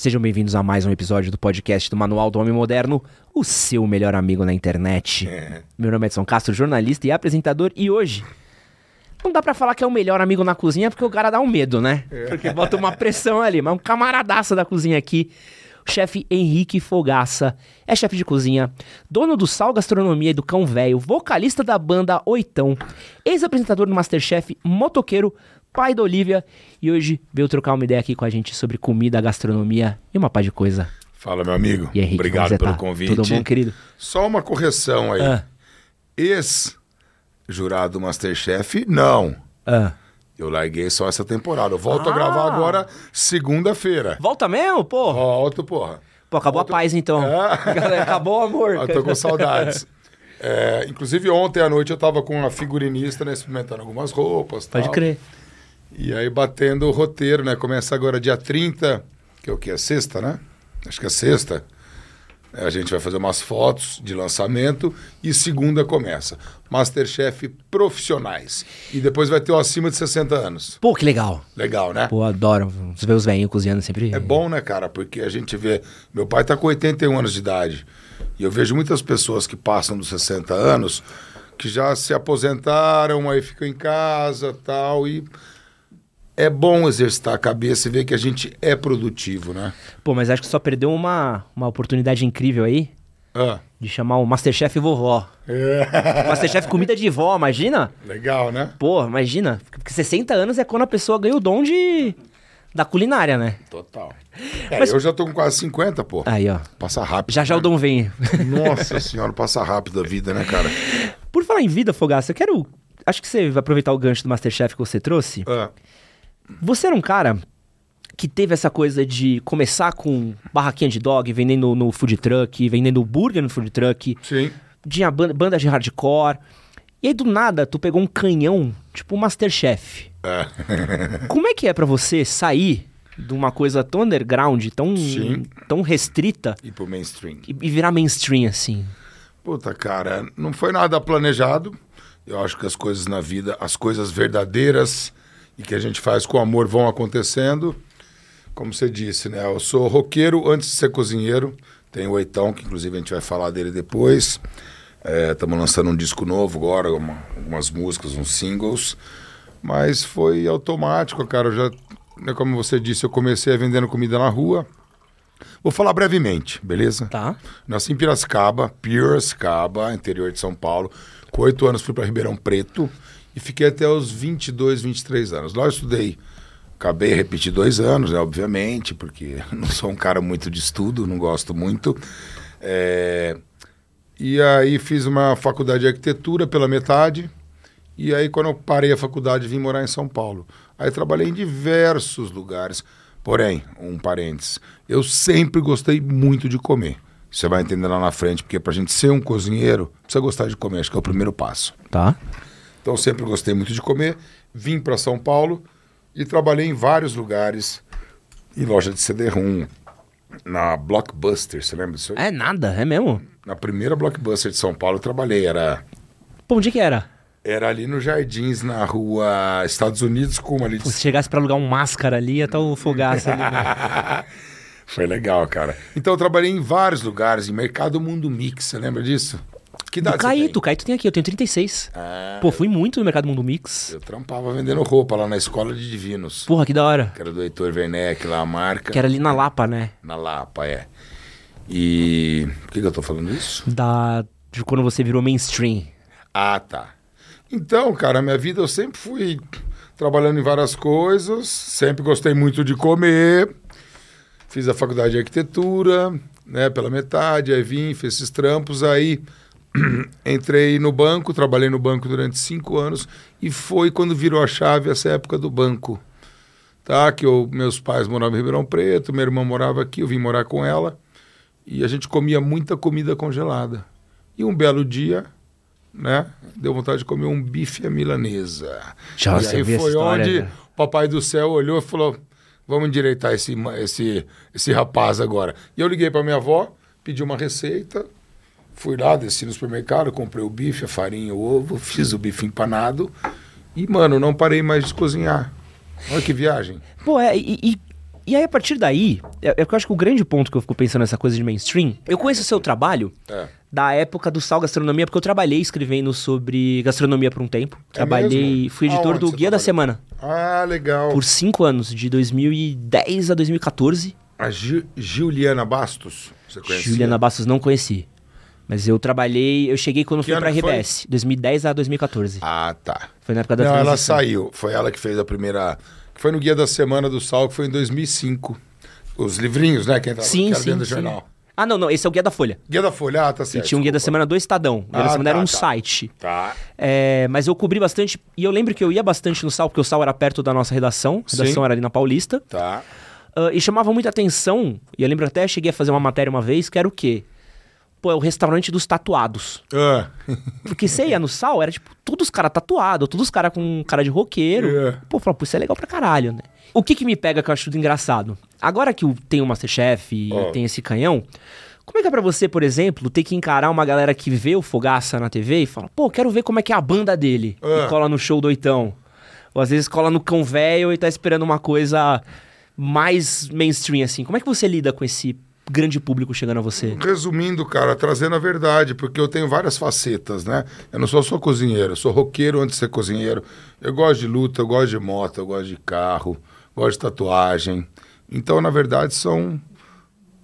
Sejam bem-vindos a mais um episódio do podcast do Manual do Homem Moderno, o seu melhor amigo na internet. Meu nome é Edson Castro, jornalista e apresentador, e hoje não dá pra falar que é o melhor amigo na cozinha porque o cara dá um medo, né? Porque bota uma pressão ali, mas um camaradaço da cozinha aqui, o chefe Henrique Fogaça, é chefe de cozinha, dono do Sal Gastronomia e do Cão Velho, vocalista da banda Oitão, ex-apresentador do Masterchef, motoqueiro, pai da Olivia, e hoje veio trocar uma ideia aqui com a gente sobre comida, gastronomia e uma pá de coisa. Fala, meu amigo. E Henrique, Obrigado pelo tá? convite. Tudo bom, querido? Só uma correção aí. Ah. Ex-jurado do Masterchef, não. Ah. Eu larguei só essa temporada. Eu volto Ah. a gravar agora segunda-feira. Volta mesmo, pô? Volto, porra. Pô, acabou a paz então. Ah. Galera, acabou o amor. Eu tô com saudades. É, inclusive, ontem à noite eu tava com uma figurinista, né, experimentando algumas roupas. Pode tal. crer. E aí batendo o roteiro, né? Começa agora dia 30, que é o que? É sexta, né? Acho que é sexta. É, A gente vai fazer umas fotos de lançamento e segunda começa. Masterchef profissionais. E depois vai ter o acima de 60 anos. Pô, que legal. Legal, né? Pô, adoro ver os velhinhos cozinhando sempre. É bom, né, cara? Porque a gente vê. Meu pai tá com 81 anos de idade. E eu vejo muitas pessoas que passam dos 60 anos que já se aposentaram, aí ficam em casa tal. E é bom exercitar a cabeça e ver que a gente é produtivo, né? Pô, mas acho que só perdeu uma, uma oportunidade incrível aí Ah, de chamar o Masterchef vovó. Masterchef comida de vó, imagina? legal, né? Pô, imagina. Porque 60 anos é quando a pessoa ganha o dom de... da culinária, né? Total. É, Mas- Eu já tô com quase 50, pô. Aí, ó. Passa rápido. Já já o né? dom vem. Nossa senhora, passa rápido a vida, né, cara? Por falar em vida, Fogaça, eu quero... Acho que você vai aproveitar o gancho do Masterchef que você trouxe. Ah, Você era um cara que teve essa coisa de começar com barraquinha de dog, vendendo no food truck, vendendo burger no food truck, sim. tinha ban- banda de hardcore. E aí do nada tu pegou um canhão, tipo um Masterchef. É. Como é que é pra você sair de uma coisa tão underground, tão, Sim. tão restrita E pro mainstream. e, e virar mainstream assim? Puta, cara, não foi nada planejado. Eu acho que as coisas na vida, as coisas verdadeiras e que a gente faz com amor vão acontecendo. Como você disse, né? Eu sou roqueiro antes de ser cozinheiro. Tenho o Oitão, que inclusive a gente vai falar dele depois. Estamos lançando um disco novo agora, uma- algumas músicas, uns singles. Mas foi automático, cara. Eu já, né, como você disse, eu comecei vendendo comida na rua. Vou falar brevemente, beleza? Tá. Nasci em Piracicaba, Piracicaba, interior de São Paulo. Com oito anos fui para Ribeirão Preto e fiquei até os 22, 23 anos. Lá eu estudei. Acabei repetir dois anos, né, obviamente, porque não sou um cara muito de estudo, não gosto muito. É, E aí fiz uma faculdade de arquitetura pela metade. E aí, quando eu parei a faculdade, vim morar em São Paulo. Aí trabalhei em diversos lugares. Porém, um parênteses, eu sempre gostei muito de comer. Você vai entender lá na frente, porque pra gente ser um cozinheiro, precisa gostar de comer, acho que é o primeiro passo. Tá. Então, sempre gostei muito de comer. Vim para São Paulo e trabalhei em vários lugares. Em loja de CD-ROM, na Blockbuster, você lembra disso aí? É nada, é mesmo? Na primeira Blockbuster de São Paulo eu trabalhei. Era, Pô, onde que era? era ali no Jardins, na rua Estados Unidos, com ali de Pô, se chegasse pra alugar um máscara ali, ia estar o Fogaça ali. né? Foi legal, cara. Então eu trabalhei em vários lugares, em Mercado Mundo Mix, você lembra disso? Que Do idade você Caíto, o tem? Caíto tem aqui, eu tenho 36. Ah, Pô, fui muito no Mercado Mundo Mix. eu trampava vendendo roupa lá na Escola de Divinos. Porra, que da hora. Que era do Heitor Werneck, lá a marca. Que era ali na Lapa, né? Na Lapa, é. E... Por que, que eu tô falando isso? Da... De quando você virou mainstream. Ah, tá. Então, cara, minha vida eu sempre fui trabalhando em várias coisas, sempre gostei muito de comer. Fiz a faculdade de arquitetura, né, pela metade, aí vim, fiz esses trampos, aí entrei no banco, trabalhei no banco durante cinco anos e foi quando virou a chave essa época do banco. Tá, que eu, meus pais moravam em Ribeirão Preto, minha irmã morava aqui, eu vim morar com ela e a gente comia muita comida congelada. E um belo dia, né, deu vontade de comer um bife à milanesa. Nossa, e aí foi história, onde cara. o papai do céu olhou e falou: vamos endireitar esse, esse, esse rapaz agora. E eu liguei para minha avó, pedi uma receita, fui lá, desci no supermercado, comprei o bife, a farinha, o ovo, fiz o bife empanado e, mano, não parei mais de cozinhar. Olha que viagem. Pô, é, e, e- E aí, a partir daí, é, é que eu acho que o grande ponto que eu fico pensando nessa coisa de mainstream, eu conheço o seu trabalho É. da época do Sal Gastronomia, porque eu trabalhei escrevendo sobre gastronomia por um tempo. Trabalhei, mesmo? fui editor Aonde do Guia da trabalhou? Semana Ah, legal. por cinco anos, de 2010 a 2014. A Gi- Juliana Bastos, você conhece? Juliana Bastos não conheci. Mas eu trabalhei, eu cheguei quando Que fui pra que foi? RBS, 2010 a 2014. Ah, tá. Foi na época da Não, ela transição. saiu. Foi ela que fez a primeira. Que foi no Guia da Semana do Sal, que foi em 2005. Os livrinhos, né? Quem tava, Sim, que era sim, dentro do sim. jornal. Ah, não, não, esse é o Guia da Folha. Guia da Folha, ah, tá E certo. tinha um Guia da. Semana do Estadão. O Guia da Ah, Semana era tá, um tá. site. Tá. É, mas eu cobri bastante, e eu lembro que eu ia bastante no Sal, porque o Sal era perto da nossa redação. A redação Sim. era ali na Paulista. Tá. Ah, e chamava muita atenção, e eu lembro até, cheguei a fazer uma matéria uma vez, que era o quê? Pô, é o restaurante dos tatuados. Ah. Porque você ia no Sal, era tipo, todos os caras tatuados, todos os caras com cara de roqueiro. É. Pô, eu falava, pô, isso é legal pra caralho, né? O que que me pega que eu acho tudo engraçado? Agora que tem o Masterchef e Ó. tem esse canhão, como é que é pra você, por exemplo, ter que encarar uma galera que vê o Fogaça na TV e fala, pô, quero ver como é que é a banda dele. E cola no show do Oitão. Ou às vezes cola no Cão Velho e tá esperando uma coisa mais mainstream, assim. Como é que você lida com esse grande público chegando a você? Resumindo, cara, trazendo a verdade, porque eu tenho várias facetas, né? Eu não sou só cozinheiro, sou roqueiro antes de ser cozinheiro. Eu gosto de luta, eu gosto de moto, eu gosto de carro, gosto de tatuagem. Então, na verdade, são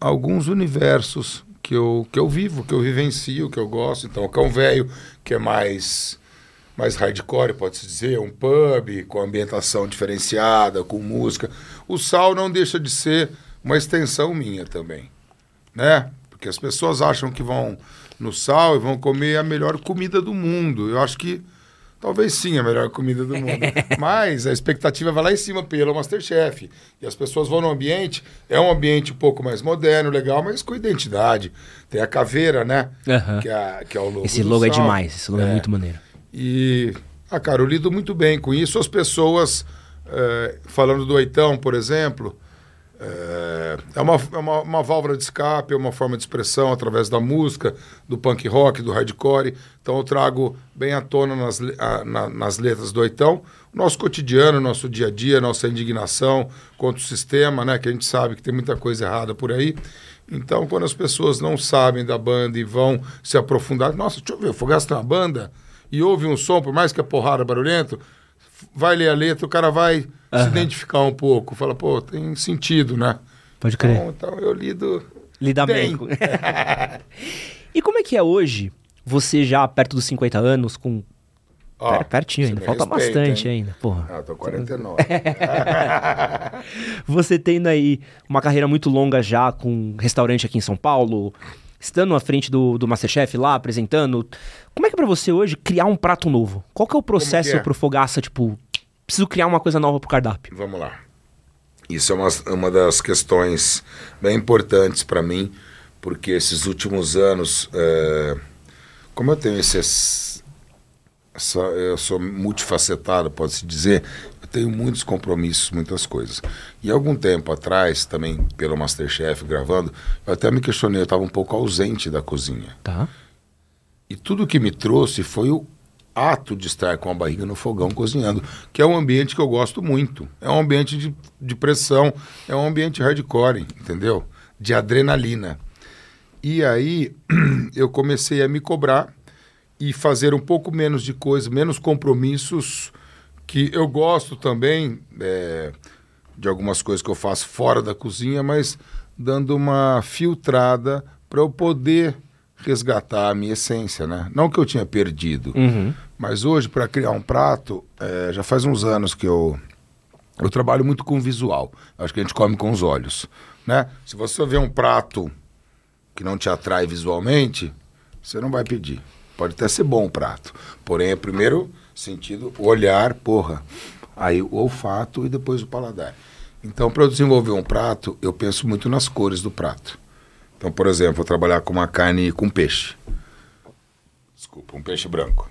alguns universos que eu, que eu vivo, que eu vivencio, que eu gosto. Então, o Cão Velho, que é mais mais hardcore, pode-se dizer, um pub com ambientação diferenciada, com música. O Sal não deixa de ser uma extensão minha também, né? Porque as pessoas acham que vão no Sal e vão comer a melhor comida do mundo. Eu acho que talvez sim a melhor comida do mundo, mas a expectativa vai lá em cima pelo Masterchef. E as pessoas vão no ambiente, é um ambiente um pouco mais moderno, legal, mas com identidade. Tem a caveira, né? Aham. Que, é, que é o logo Esse logo é Sal. demais, esse logo é, É. muito maneiro. E, ah, cara, eu lido muito bem com isso. As pessoas, eh, falando do oitão, por exemplo, eh, é, uma, é uma, uma válvula de escape, é uma forma de expressão através da música, do punk rock, do hardcore. Então eu trago bem à tona nas, a- na- nas letras do oitão o nosso cotidiano, nosso dia a dia, nossa indignação contra o sistema, né? Que a gente sabe que tem muita coisa errada por aí. Então, quando as pessoas não sabem da banda e vão se aprofundar, nossa, deixa eu ver, o Fogaça tem uma banda e ouve um som, por mais que é porrada, barulhento, vai ler a letra, o cara vai se Aham. identificar um pouco, fala, pô, tem sentido, né? Pode crer. Então, então eu lido Lidar bem. bem. e como é que é hoje, você já perto dos 50 anos, com. Ó, Per- pertinho ainda, falta respeita, bastante hein? ainda, porra. Ah, tô 49. Você tendo aí uma carreira muito longa já com restaurante aqui em São Paulo, estando à frente do, do Masterchef lá, apresentando. Como é que é pra você hoje criar um prato novo? Qual que é o processo é? pro Fogaça, tipo, preciso criar uma coisa nova pro cardápio? Vamos lá. Isso é uma, uma das questões bem importantes para mim, porque esses últimos anos, é, como eu tenho esses, essa, eu sou multifacetado, pode-se dizer, tenho muitos compromissos, muitas coisas. E algum tempo atrás, também pelo Masterchef gravando, eu até me questionei, eu estava um pouco ausente da cozinha. Tá. E tudo que me trouxe foi o ato de estar com a barriga no fogão cozinhando, que é um ambiente que eu gosto muito. É um ambiente de, de pressão, é um ambiente hardcore, entendeu? De adrenalina. E aí eu comecei a me cobrar e fazer um pouco menos de coisa, menos compromissos, que eu gosto também é, de algumas coisas que eu faço fora da cozinha, mas dando uma filtrada para eu poder resgatar a minha essência, né? Não que eu tinha perdido, Uhum. mas hoje para criar um prato, é, já faz uns anos que eu eu trabalho muito com visual. Acho que a gente come com os olhos, né? Se você vê um prato que não te atrai visualmente, você não vai pedir. Pode até ser bom o prato, porém, é primeiro sentido olhar, porra, aí o olfato e depois o paladar. Então, para eu desenvolver um prato, eu penso muito nas cores do prato. Então, por exemplo, vou trabalhar com uma carne com peixe. Desculpa, um peixe branco.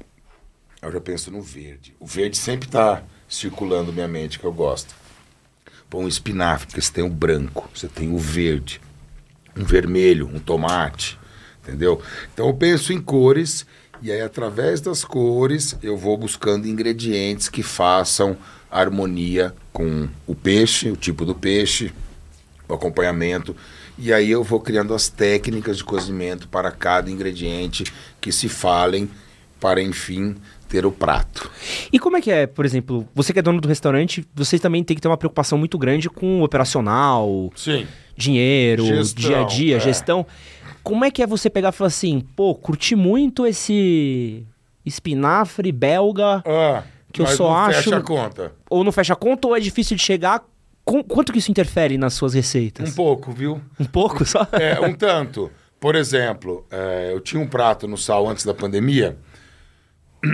Eu já penso no verde. O verde sempre está circulando minha mente, que eu gosto. Pô, um espinafre, porque você tem o branco, você tem o verde, um vermelho, um tomate, entendeu? Então eu penso em cores e aí através das cores eu vou buscando ingredientes que façam harmonia com o peixe, o tipo do peixe, o acompanhamento. E aí eu vou criando as técnicas de cozimento para cada ingrediente que se falem para, enfim, ter o prato. E como é que é, por exemplo, você que é dono do restaurante, vocês também tem que ter uma preocupação muito grande com o operacional, Sim. dinheiro, Gestão, dia a dia, é. gestão. Como é que é você pegar e falar assim, pô, curti muito esse espinafre belga, Ah, Que eu só não acho- Fecha a conta. ou não fecha conta, ou é difícil de chegar? Com- quanto que isso interfere nas suas Um receitas? pouco, viu? Um pouco só? É, um tanto. Por exemplo, é, eu tinha um prato no sal antes da pandemia.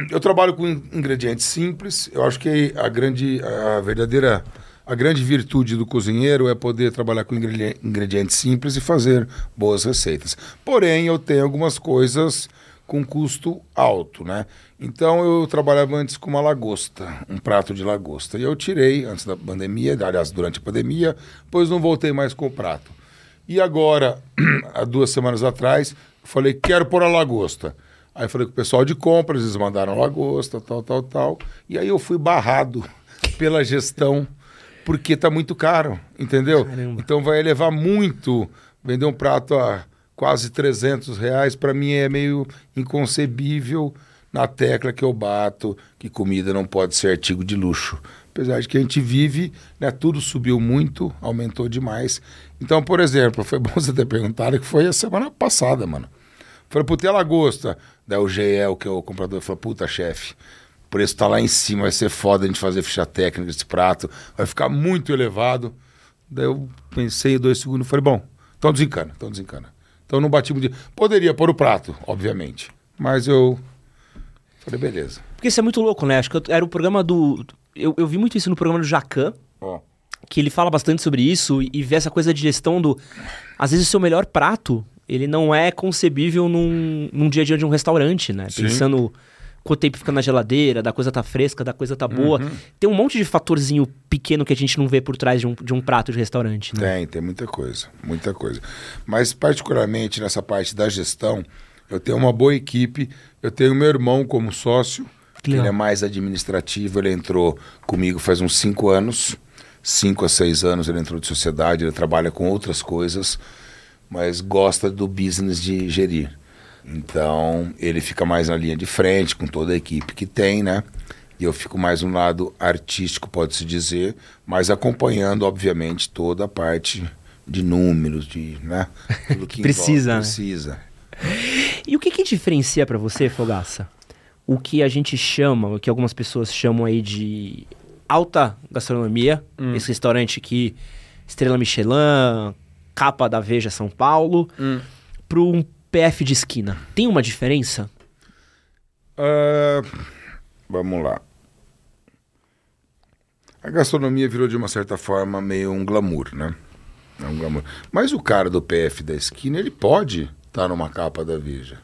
Eu trabalho com in- ingredientes simples. Eu acho que a grande, a verdadeira, a grande virtude do cozinheiro é poder trabalhar com ingredien- ingredientes simples e fazer boas receitas. Porém, eu tenho algumas coisas com custo alto, né? Então eu trabalhava antes com uma lagosta, um prato de lagosta. E eu tirei antes da pandemia, aliás, durante a pandemia, pois não voltei mais com o prato. E agora, há duas semanas atrás, falei, quero pôr a lagosta. Aí falei com o pessoal de compras, eles mandaram a lagosta, tal, tal, tal. E aí eu fui barrado pela gestão, porque tá muito caro, entendeu? Caramba. Então vai elevar muito. Vender um prato a quase 300 reais, para mim é meio inconcebível na tecla que eu bato, que comida não pode ser artigo de luxo. Apesar de que a gente vive, né, tudo subiu muito, aumentou demais. Então, por exemplo, foi bom você ter perguntado que foi a semana passada, mano. Falei, puta, e a lagosta? Daí o GL, que é o comprador, falou, puta, chefe, o preço tá lá em cima, vai ser foda a gente fazer ficha técnica desse prato, vai ficar muito elevado. Daí eu pensei dois segundos, falei, bom, então desencana, então desencana. Então não bati muito. Poderia pôr o prato, obviamente, mas eu falei, beleza. Porque isso é muito louco, né? Acho que eu- era o programa do. Eu, eu vi muito isso no programa do Jacan, Ó, que ele fala bastante sobre isso e, e vê essa coisa de gestão do. Às vezes o seu melhor prato, ele não é concebível num, num dia a dia de um restaurante, né? Sim. Pensando quanto tempo fica na geladeira, da coisa tá fresca, da coisa tá boa. Uhum. Tem um monte de fatorzinho pequeno que a gente não vê por trás de um, de um prato de restaurante, né? Tem, tem muita coisa, muita coisa. Mas particularmente nessa parte da gestão, eu tenho uma boa equipe, eu tenho meu irmão como sócio, Que ele é mais administrativo, ele entrou comigo faz uns cinco anos, cinco a seis anos ele entrou de sociedade, ele trabalha com outras coisas, mas gosta do business de gerir. Então, ele fica mais na linha de frente com toda a equipe que tem, né? E eu fico mais no lado artístico, pode-se dizer, mas acompanhando, obviamente, toda a parte de números, de, né? Tudo que Precisa, né? envolve, Precisa. E o que que diferencia pra você, Fogaça? O que a gente chama, o que algumas pessoas chamam aí de alta gastronomia, Hum. esse restaurante aqui, Estrela Michelin, capa da Veja São Paulo, Hum. para um PF de esquina. Tem uma diferença? Ah, vamos lá. A gastronomia virou de uma certa forma meio um glamour, né? É um glamour. Mas o cara do PF da esquina, ele pode estar numa capa da Veja.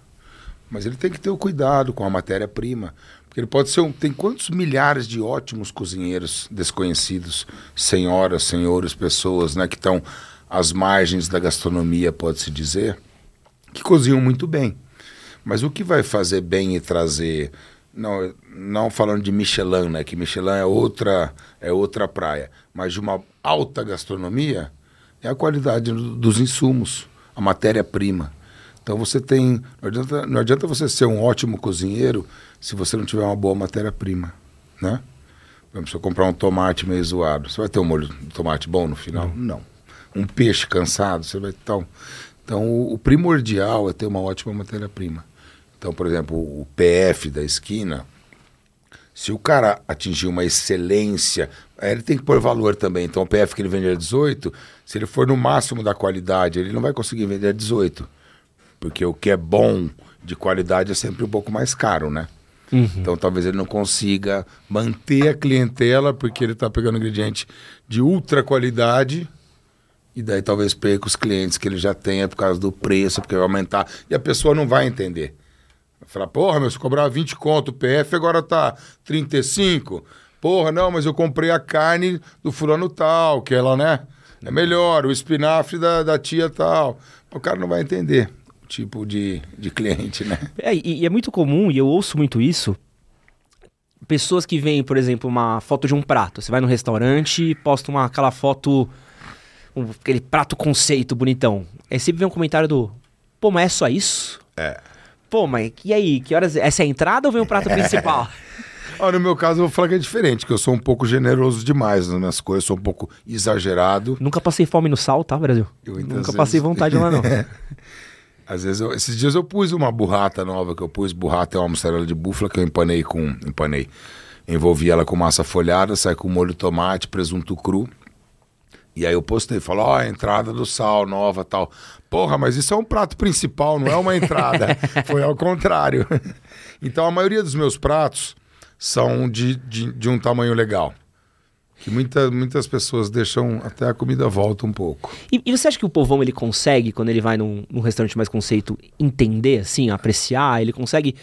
Mas ele tem que ter o cuidado com a matéria-prima. Porque ele pode ser um. Tem quantos milhares de ótimos cozinheiros desconhecidos, senhoras, senhores, pessoas, né, que estão às margens da gastronomia, pode-se dizer, que cozinham muito bem. Mas o que vai fazer bem e trazer. Não, não falando de Michelin, né? Que Michelin é outra, é outra praia. Mas de uma alta gastronomia é a qualidade do- dos insumos, a matéria-prima. Então você tem. Não adianta, não adianta você ser um ótimo cozinheiro se você não tiver uma boa matéria-prima. Né? Por exemplo, se eu comprar um tomate meio zoado, você vai ter um molho de tomate bom no final? Não. Um peixe cansado, você vai ter. um- Então, o, o primordial é ter uma ótima matéria-prima. Então, por exemplo, o PF da esquina, se o cara atingir uma excelência, ele tem que pôr valor também. Então, o PF que ele vende a 18, se ele for no máximo da qualidade, ele não vai conseguir vender a 18. Porque o que é bom de qualidade é sempre um pouco mais caro, né? Então talvez ele não consiga manter a clientela porque ele está pegando ingrediente de ultra qualidade e daí talvez perca os clientes que ele já tenha por causa do preço, porque vai aumentar. E a pessoa não vai entender. Vai falar, porra, meu, se cobrar 20 conto o PF, agora tá 35. Porra, não, mas eu comprei a carne do fulano tal, que ela, né? É melhor, o espinafre da, da tia tal. O cara não vai entender o tipo de, de cliente, né? É, e, e é muito comum, e eu ouço muito isso, pessoas que veem, por exemplo, uma foto de um prato. Você vai no restaurante e posta uma, aquela foto um- aquele prato conceito bonitão. Aí sempre vem um comentário do, pô, mas é só isso? É. Pô, mas e aí, que horas... Essa é a entrada ou vem o prato principal? Ó, no meu caso, eu vou falar que é diferente, que eu sou um pouco generoso demais nas minhas coisas, sou um pouco exagerado. Nunca passei fome no sal, tá, Brasil? Eu, Nunca vezes- passei vontade lá, não. Às vezes, eu- esses dias eu pus uma burrata nova, que eu pus burrata é uma mussarela de búfala que eu empanei com. Empanei. Envolvi ela com massa folhada, sai com molho de tomate, presunto cru. E aí eu postei, falou, ó, a entrada do sal nova tal. Porra, mas isso é um prato principal, não é uma entrada. Foi ao contrário. então a maioria dos meus pratos são de, de, de um tamanho legal. Que muita, muitas pessoas deixam até a comida volta um pouco. E, e você acha que o povão ele consegue, quando ele vai num, num restaurante mais conceito, entender, assim, apreciar? Ele consegue.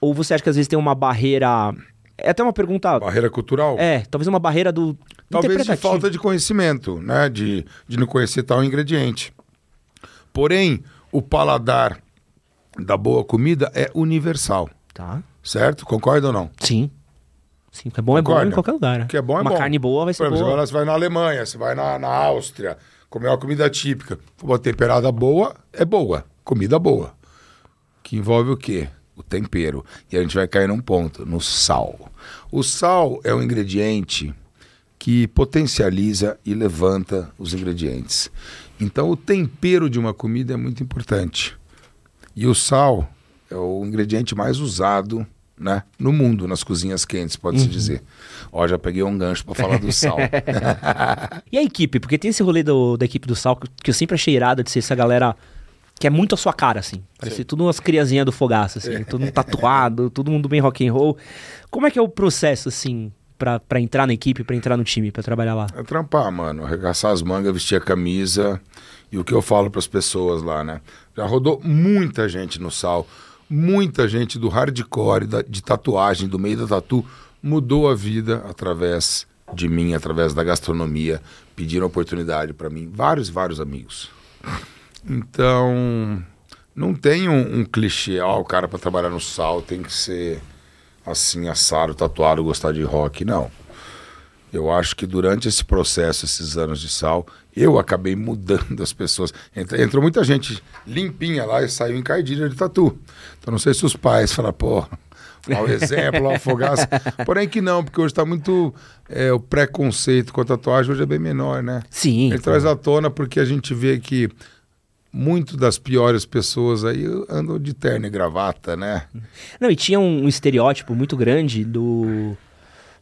Ou você acha que às vezes tem uma barreira. É até uma pergunta. Barreira cultural? É, talvez uma barreira do. Talvez de falta de conhecimento, né? De, de não conhecer tal ingrediente. Porém, o paladar da boa comida é universal, Tá. certo? Concorda ou não? Sim. Sim, o que é bom é bom Concorda? em qualquer lugar. O que é bom é uma bom. carne boa vai Por ser exemplo, boa. agora você vai na Alemanha, você vai na, na Áustria, comer uma comida típica. Uma temperada boa é boa, comida boa. Que envolve o quê? O tempero. E a gente vai cair num ponto, no sal. O sal é um ingrediente que potencializa e levanta os ingredientes. Então, o tempero de uma comida é muito importante. E o sal é o ingrediente mais usado né, no mundo, nas cozinhas quentes, pode-se dizer. Ó, já peguei um gancho para falar do sal. E a equipe? Porque tem esse rolê do- da equipe do Sal que, que eu sempre achei irado de ser essa galera que é muito a sua cara, assim. Parece tudo umas criancinhas do fogaço, assim. Todo mundo tatuado, todo mundo bem rock and roll. Como é que é o processo, assim, pra entrar na equipe, pra entrar no time, pra trabalhar lá? É trampar, mano. Arregaçar as mangas, vestir a camisa. E o que eu falo para as pessoas lá, né? Já rodou muita gente no sal. Muita gente do hardcore, da- de tatuagem, do meio da tatu, mudou a vida através de mim, através da gastronomia. Pediram oportunidade para mim. Vários, vários amigos. Então, não tem um, um clichê, ó, o cara para trabalhar no sal tem que ser assim, assado, tatuado, gostar de rock. Não. Eu acho que durante esse processo, esses anos de sal, eu acabei mudando as pessoas. Entrou muita gente limpinha lá e saiu encardida de tatu. Então não sei se os pais falam, pô, mau exemplo, ó, fogaça. Porém que não, porque hoje está muito. é, o preconceito com a tatuagem hoje é bem menor, né? Sim. Ele traz à tona porque a gente vê que muito das piores pessoas aí andam de terno e gravata, né? Não, e tinha um, estereótipo muito grande do,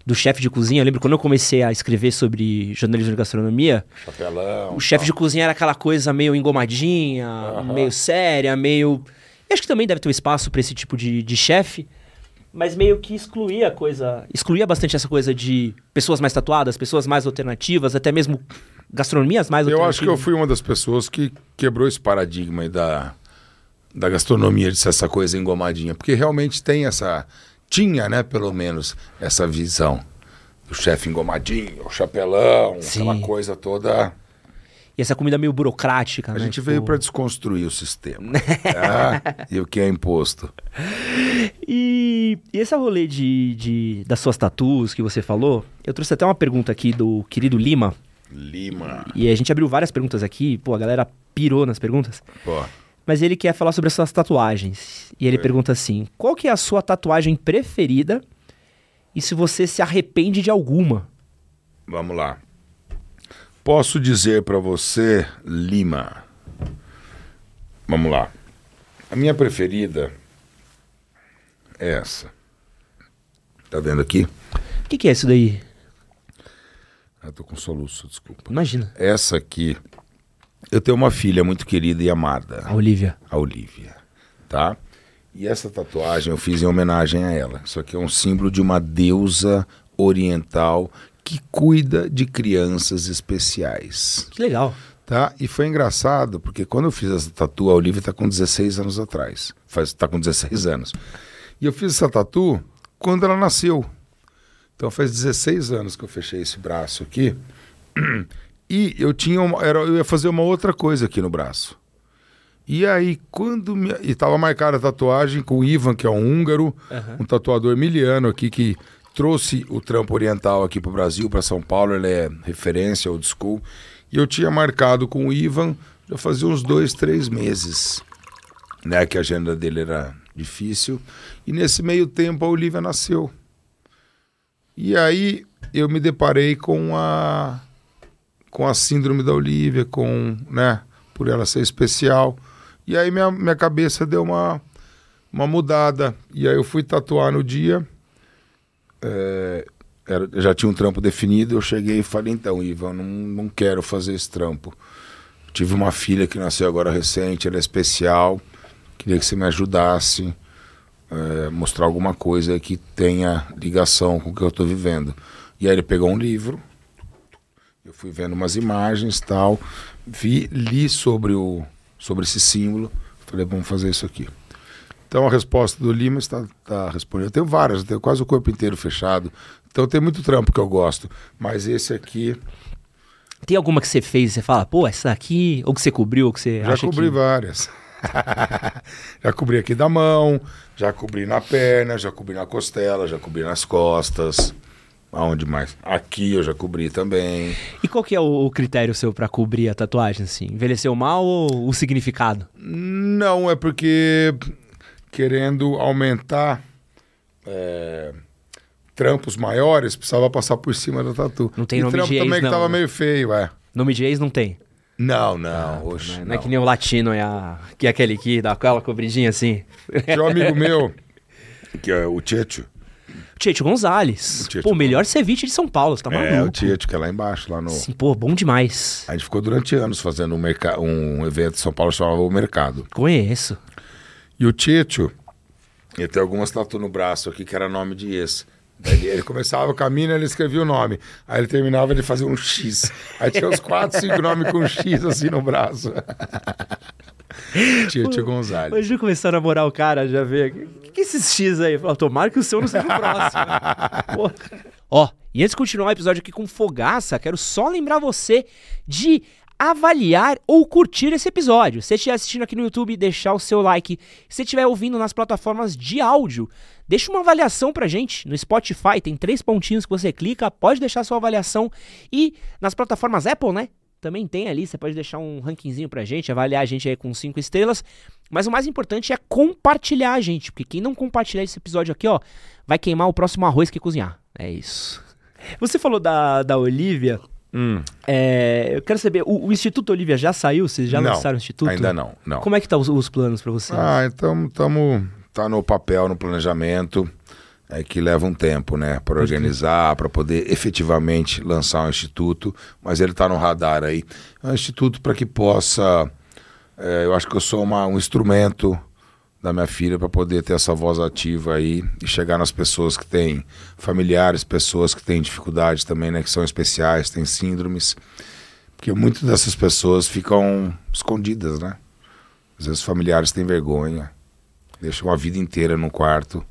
do chefe de cozinha. Eu lembro quando eu comecei a escrever sobre jornalismo de gastronomia, Chapelão. o chefe de cozinha era aquela coisa meio engomadinha, meio séria, meio. Eu acho que também deve ter um espaço pra esse tipo de, de chefe, mas meio que excluía a coisa. Excluía bastante essa coisa de pessoas mais tatuadas, pessoas mais alternativas, até mesmo gastronomias mais Eu acho que eu fui uma das pessoas que quebrou esse paradigma aí da, da gastronomia de ser essa coisa engomadinha. Porque realmente tem essa. Tinha, né, pelo menos, essa visão. Do chefe engomadinho, o chapelão, Sim. aquela coisa toda. E essa comida meio burocrática, A né? gente tipo- veio para desconstruir o sistema. tá? E o que é imposto. E, e esse rolê de, de, das suas tatuas que você falou, eu trouxe até uma pergunta aqui do querido Lima. Lima. E a gente abriu várias perguntas aqui, pô, a galera pirou nas perguntas. Pô, Mas ele quer falar sobre as suas tatuagens. E ele pergunta assim: qual que é a sua tatuagem preferida? E se você se arrepende de alguma? vamos lá. Posso dizer para você, Lima. Vamos lá. A minha preferida é essa. Tá vendo aqui? O que, que é isso daí? Eu tô com soluço, desculpa. Imagina. Essa aqui, eu tenho uma filha muito querida e amada, A Olivia. a Olivia, tá? E essa tatuagem eu fiz em homenagem a ela. Isso aqui é um símbolo de uma deusa oriental que cuida de crianças especiais, Que legal. tá? E foi engraçado, porque quando eu fiz essa tatu, a Olivia tá com 16 anos atrás. Faz, tá com 16 anos. E eu fiz essa tatu quando ela nasceu. Então faz 16 anos que eu fechei esse braço aqui. E eu tinha uma, era, eu ia fazer uma outra coisa aqui no braço. E aí, quando me, e tava marcada a tatuagem com o Ivan, que é um húngaro, um tatuador miliano aqui que trouxe o trampo oriental aqui pro Brasil, para São Paulo, ele é referência old school. E eu tinha marcado com o Ivan já fazia uns dois, três meses, né? Que a agenda dele era difícil. E nesse meio tempo a Olivia nasceu. E aí eu me deparei com a com a síndrome da Olivia, com, né, por ela ser especial. E aí minha, minha cabeça deu uma, uma mudada. E aí eu fui tatuar no dia. É, era, já tinha um trampo definido. Eu cheguei e falei: então, Ivan, não, não quero fazer esse trampo. Tive uma filha que nasceu agora recente, ela é especial. Queria que você me ajudasse. É, mostrar alguma coisa que tenha ligação com o que eu estou vivendo. E aí ele pegou um livro, eu fui vendo umas imagens tal, vi, li sobre, o, sobre esse símbolo, falei, vamos fazer isso aqui. Então a resposta do Lima está, está respondendo. Eu tenho várias, eu tenho quase o corpo inteiro fechado. Então tem muito trampo que eu gosto. Mas esse aqui. Tem alguma que você fez e você fala, pô, essa aqui, ou que você cobriu, ou que você Já cobri que... várias. já cobri aqui da mão, já cobri na perna, já cobri na costela, já cobri nas costas. Aonde mais? Aqui eu já cobri também. E qual que é o, critério seu pra cobrir a tatuagem, assim? Envelheceu mal ou o significado? Não, é porque querendo aumentar é, trampos maiores, precisava passar por cima da tatu. Não tem e nome trampo de ex, também não, que tava né? meio feio, é. Nome de ex não tem. Não, não, oxe, Não é, não. que nem o latino, é, a... que é aquele que dá aquela cobridinha assim. Tinha um amigo meu, que é o Tieto. Tieto Gonzalez. O Tieto pô, melhor ceviche de São Paulo, você tá maluco. É, o Tieto, que é lá embaixo, lá no... Sim, pô, bom demais. A gente ficou durante anos fazendo um, merca... um evento em São Paulo chamava O Mercado. Conheço. E o Tieto, ele tem algumas tatu no braço aqui que era nome de ex. Daí ele, começava o caminho, ele escrevia o nome. Aí ele terminava, ele fazia um X. Aí tinha uns 4, 5 nomes com X assim no braço. Tieto Gonzalez. Hoje eu começar a namorar o cara, já vê. O que, que é esses X aí? Fala, tomara que o seu não seja o próximo. Ó, e antes de continuar o episódio aqui com Fogaça, quero só lembrar você de avaliar ou curtir esse episódio. Se você estiver assistindo aqui no YouTube, deixar o seu like. Se você estiver ouvindo nas plataformas de áudio, deixa uma avaliação pra gente. No Spotify tem três pontinhos que você clica, pode deixar sua avaliação. E nas plataformas Apple, né? Também tem ali, você pode deixar um rankingzinho pra gente, avaliar a gente aí com cinco estrelas. Mas o mais importante é compartilhar a gente, porque quem não compartilhar esse episódio aqui, ó, vai queimar o próximo arroz que cozinhar. É isso. Você falou da, da Olivia. Hum, É, eu quero saber, o, o Instituto Olivia já saiu? Vocês já não, lançaram o Instituto? ainda não, não. Como é que tá os, os planos pra vocês? Ah, então estamos tá no papel, no planejamento, é que leva um tempo, né, para organizar, para poder efetivamente lançar um instituto, mas ele está no radar aí. É um instituto para que possa, é, eu acho que eu sou uma, um instrumento da minha filha para poder ter essa voz ativa aí e chegar nas pessoas que têm familiares, pessoas que têm dificuldades também, né, que são especiais, têm síndromes, porque muitas dessas pessoas ficam escondidas, né? Às vezes os familiares têm vergonha, deixam a vida inteira no quarto,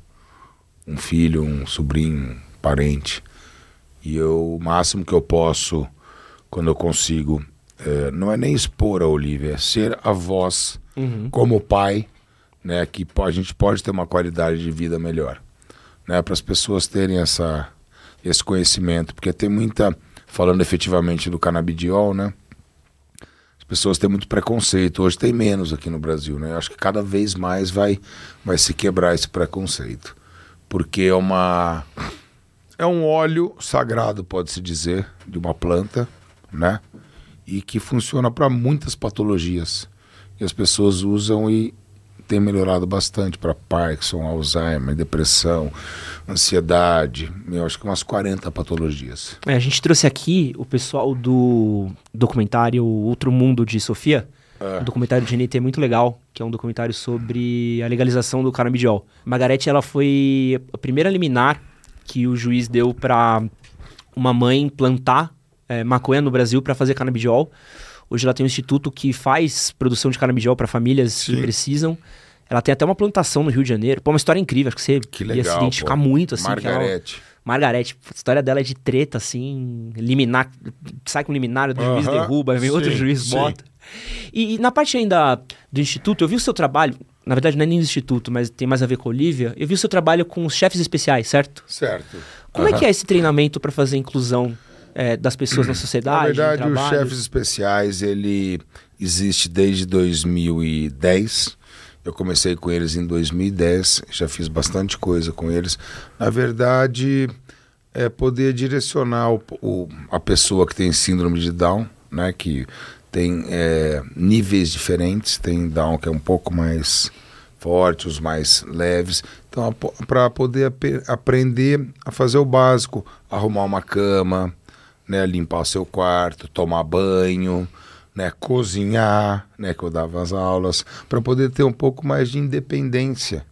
um filho, um sobrinho, um parente. E eu, o máximo que eu posso, quando eu consigo, eh, não é nem expor a Olivia, é ser a voz Uhum. como pai, né, que a gente pode ter uma qualidade de vida melhor, né, para as pessoas terem essa esse conhecimento, porque tem muita falando efetivamente do canabidiol, né? As pessoas têm muito preconceito. Hoje tem menos aqui no Brasil, né? Eu acho que cada vez mais vai vai se quebrar esse preconceito, porque é uma é um óleo sagrado, pode-se dizer, de uma planta, né? E que funciona para muitas patologias. E as pessoas usam e tem melhorado bastante para Parkinson, Alzheimer, depressão, ansiedade, eu acho que umas 40 patologias. É, a gente trouxe aqui o pessoal do documentário Outro Mundo de Sofia. É. O documentário de Anitta é muito legal, que é um documentário sobre a legalização do canabidiol. Margarete, ela foi a primeira liminar que o juiz deu pra uma mãe plantar é, maconha no Brasil para fazer canabidiol. Hoje ela tem um instituto que faz produção de canabidiol para famílias que Sim. precisam. Ela tem até uma plantação no Rio de Janeiro. Pô, uma história incrível, acho que você Que ia legal. se identificar pô. muito, assim. que ela- Margarete. Margarete, a história dela é de treta, assim, liminar, sai com liminar, o juiz Aham, derruba, vem outro sim, juiz sim. bota. E, e na parte ainda do Instituto, eu vi o seu trabalho, na verdade não é nem do Instituto, mas tem mais a ver com a Olivia, eu vi o seu trabalho com os chefes especiais, certo? Certo. Como é Aham. que é esse treinamento para fazer inclusão é, das pessoas na sociedade? Na verdade, trabalho? chefes especiais, ele existe desde 2010. Eu comecei com eles em 2010, já fiz bastante coisa com eles. Na verdade, é poder direcionar o, o- a pessoa que tem síndrome de Down, né, que tem é, níveis diferentes, tem Down que é um pouco mais forte, os mais leves. Então, para poder ape- aprender a fazer o básico, arrumar uma cama, né, limpar o seu quarto, tomar banho, né, cozinhar, né, que eu dava as aulas, para poder ter um pouco mais de independência.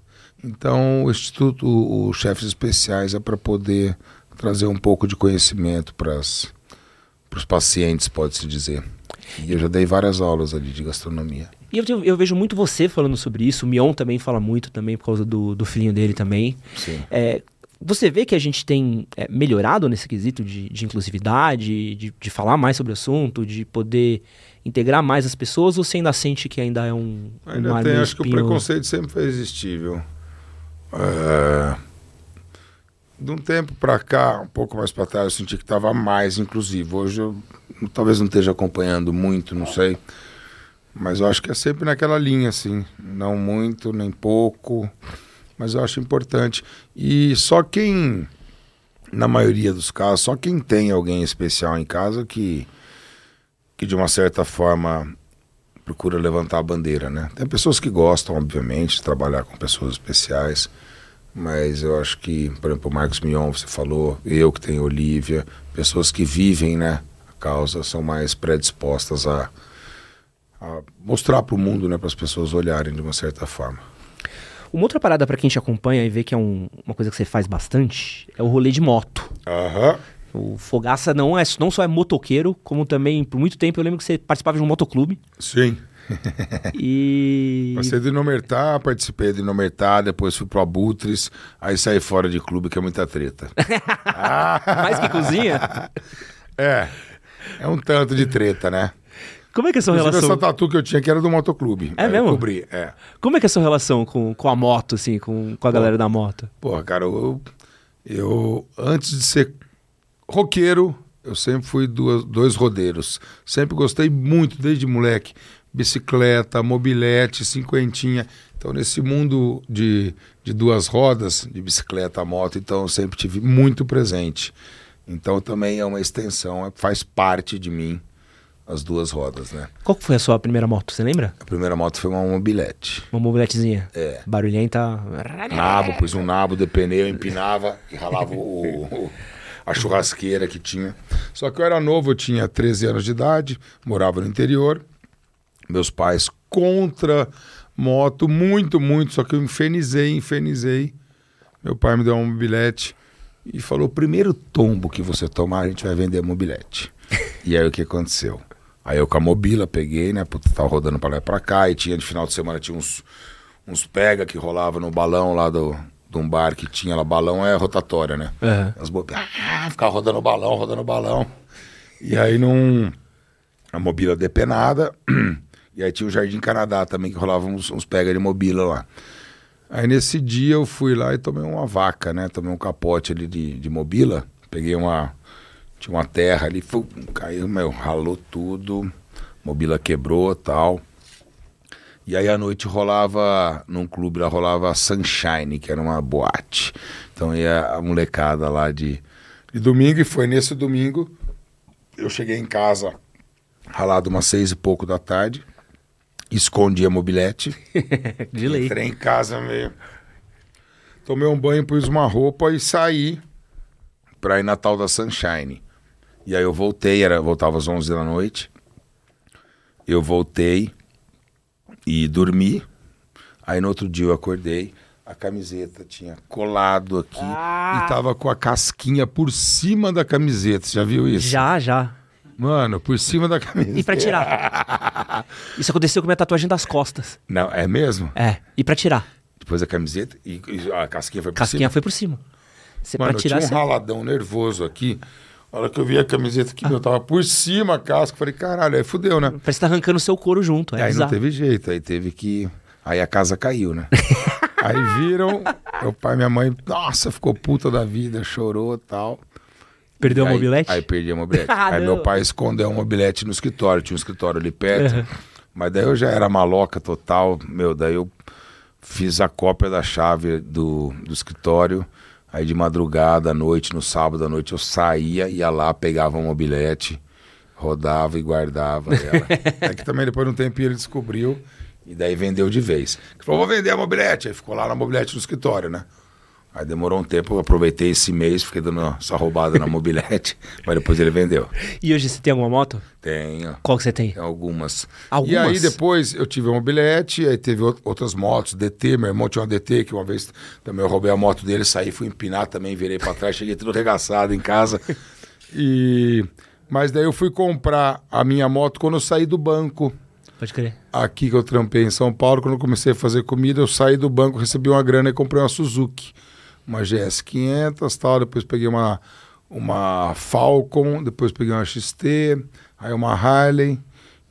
Então, o Instituto, os chefes especiais é para poder trazer um pouco de conhecimento para os pacientes, pode-se dizer. E eu já dei várias aulas ali de gastronomia. E eu, eu vejo muito você falando sobre isso. O Mion também fala muito também por causa do, do filhinho dele também. Sim. É, você vê que a gente tem é, melhorado nesse quesito de, de inclusividade, de, de falar mais sobre o assunto, de poder integrar mais as pessoas, ou você ainda sente que ainda é um. Ainda um tem, meio acho que o espinho- preconceito sempre vai existir, viu? É, De um tempo pra cá, um pouco mais pra trás, eu senti que estava mais inclusivo. Hoje eu talvez não esteja acompanhando muito, não sei. Mas eu acho que é sempre naquela linha, assim. Não muito, nem pouco. Mas eu acho importante. E só quem, na maioria dos casos, só quem tem alguém especial em casa que, que de uma certa forma procura levantar a bandeira, né? Tem pessoas que gostam, obviamente, de trabalhar com pessoas especiais, mas eu acho que, por exemplo, o Marcos Mion, você falou, eu que tenho Olivia, pessoas que vivem, né, a causa, são mais predispostas a, a mostrar para o mundo, né, para as pessoas olharem de uma certa forma. Uma outra parada pra quem te acompanha e vê que é um- uma coisa que você faz bastante é o rolê de moto. Aham. O Fogaça não, é, não só é motoqueiro, como também, por muito tempo, eu lembro que você participava de um motoclube. Sim. E. Passei do Inomertar, participei do Inomertar, depois fui pro Abutres, aí saí fora de clube, que é muita treta. Mais que cozinha? É, é um tanto de treta, né? Como é que é a sua Inclusive, relação? essa tatu que eu tinha que era do motoclube. É eu mesmo? Cobri, é. Como é que é a sua relação com, com a moto, assim, com, com a galera da moto? Porra, cara, eu, eu antes de ser roqueiro, eu sempre fui duas, dois rodeiros. Sempre gostei muito, desde moleque. Bicicleta, mobilete, cinquentinha. Então, nesse mundo de, de duas rodas, de bicicleta, moto, então eu sempre tive muito presente. Então, também é uma extensão, é- faz parte de mim as duas rodas, né? Qual foi a sua primeira moto, você lembra? A primeira moto foi uma mobilete. Uma mobiletezinha? É. Barulhenta. Nabo, pus um nabo de pneu, empinava e ralava o, o- a churrasqueira que tinha. Só que eu era novo, eu tinha 13 anos de idade, morava no interior. Meus pais contra moto, muito, muito, só que eu infernizei, infernizei. Meu pai me deu um mobilete e falou: primeiro tombo que você tomar, a gente vai vender mobilete. e aí o que aconteceu? Aí eu com a mobila peguei, né? Puta, tava rodando pra lá e pra cá, e tinha de final de semana tinha uns, uns pega que rolava no balão lá do, de um bar que tinha lá. Balão é rotatória, né? Aham. As bo... ah, ficava rodando o balão, rodando o balão. E aí num. A mobília depenada. E aí tinha o Jardim Canadá também, que rolava uns, uns pega de mobília lá. Aí nesse dia eu fui lá e tomei uma vaca, né? Tomei um capote ali de, de mobília. Peguei uma. Tinha uma terra ali, caiu, meu, ralou tudo. Mobília quebrou tal. E aí à noite rolava, num clube lá rolava Sunshine, que era uma boate. Então ia a molecada lá de, de domingo, e foi nesse domingo. Eu cheguei em casa ralado umas seis e pouco da tarde, escondi a mobilete, De lei. entrei em casa meio. Tomei um banho, pus uma roupa e saí pra ir na tal da Sunshine. E aí eu voltei, era, voltava às 11 da noite. Eu voltei e dormi. Aí no outro dia eu acordei, a camiseta tinha colado aqui e tava com a casquinha por cima da camiseta. Você já viu isso? Já, já. Mano, por cima da camiseta. E pra tirar? Isso aconteceu com a minha tatuagem das costas. Não, é mesmo? É. E pra tirar? Depois a camiseta e, e a casquinha foi por Casquinha cima. foi por cima. Você Mano, pra eu tirar. tinha um você- raladão nervoso aqui. A hora que eu vi a camiseta aqui, meu, tava por cima a casca. Falei, caralho, aí fudeu, né? Parece que tá arrancando o seu couro junto. É aí não bizarro. teve jeito, aí teve que. Aí a casa caiu, né? aí viram, meu pai e minha mãe, nossa, ficou puta da vida, chorou e tal. Perdeu aí- mobilete? Aí perdi a mobilete. Ah, aí não. meu pai escondeu a mobilete no escritório, tinha um escritório ali perto. Mas daí eu já era maloca total, meu, daí eu fiz a cópia da chave do, do escritório. Aí de madrugada, à noite, no sábado à noite, eu saía, ia lá, pegava a mobilete, rodava e guardava ela. é que também depois de um tempinho ele descobriu e daí vendeu de vez. Ele falou, vou vender a mobilete. Aí ficou lá na mobilete no escritório, né? Aí demorou um tempo, eu aproveitei esse mês, fiquei dando essa roubada na mobilete, mas depois ele vendeu. E hoje você tem alguma moto? Tenho, Qual que você tem? tem algumas. Algumas? E aí depois eu tive a mobilete, aí teve out- outras motos, DT, meu irmão tinha uma DT, que uma vez também eu roubei a moto dele, saí, fui empinar também, virei pra trás, cheguei tudo regaçado em casa. E... Mas daí eu fui comprar a minha moto quando eu saí do banco. Pode crer. Aqui que eu trampei em São Paulo, quando eu comecei a fazer comida, eu saí do banco, recebi uma grana e comprei uma Suzuki. Uma GS 500 tal, depois peguei uma, uma Falcon, depois peguei uma XT, aí uma Harley,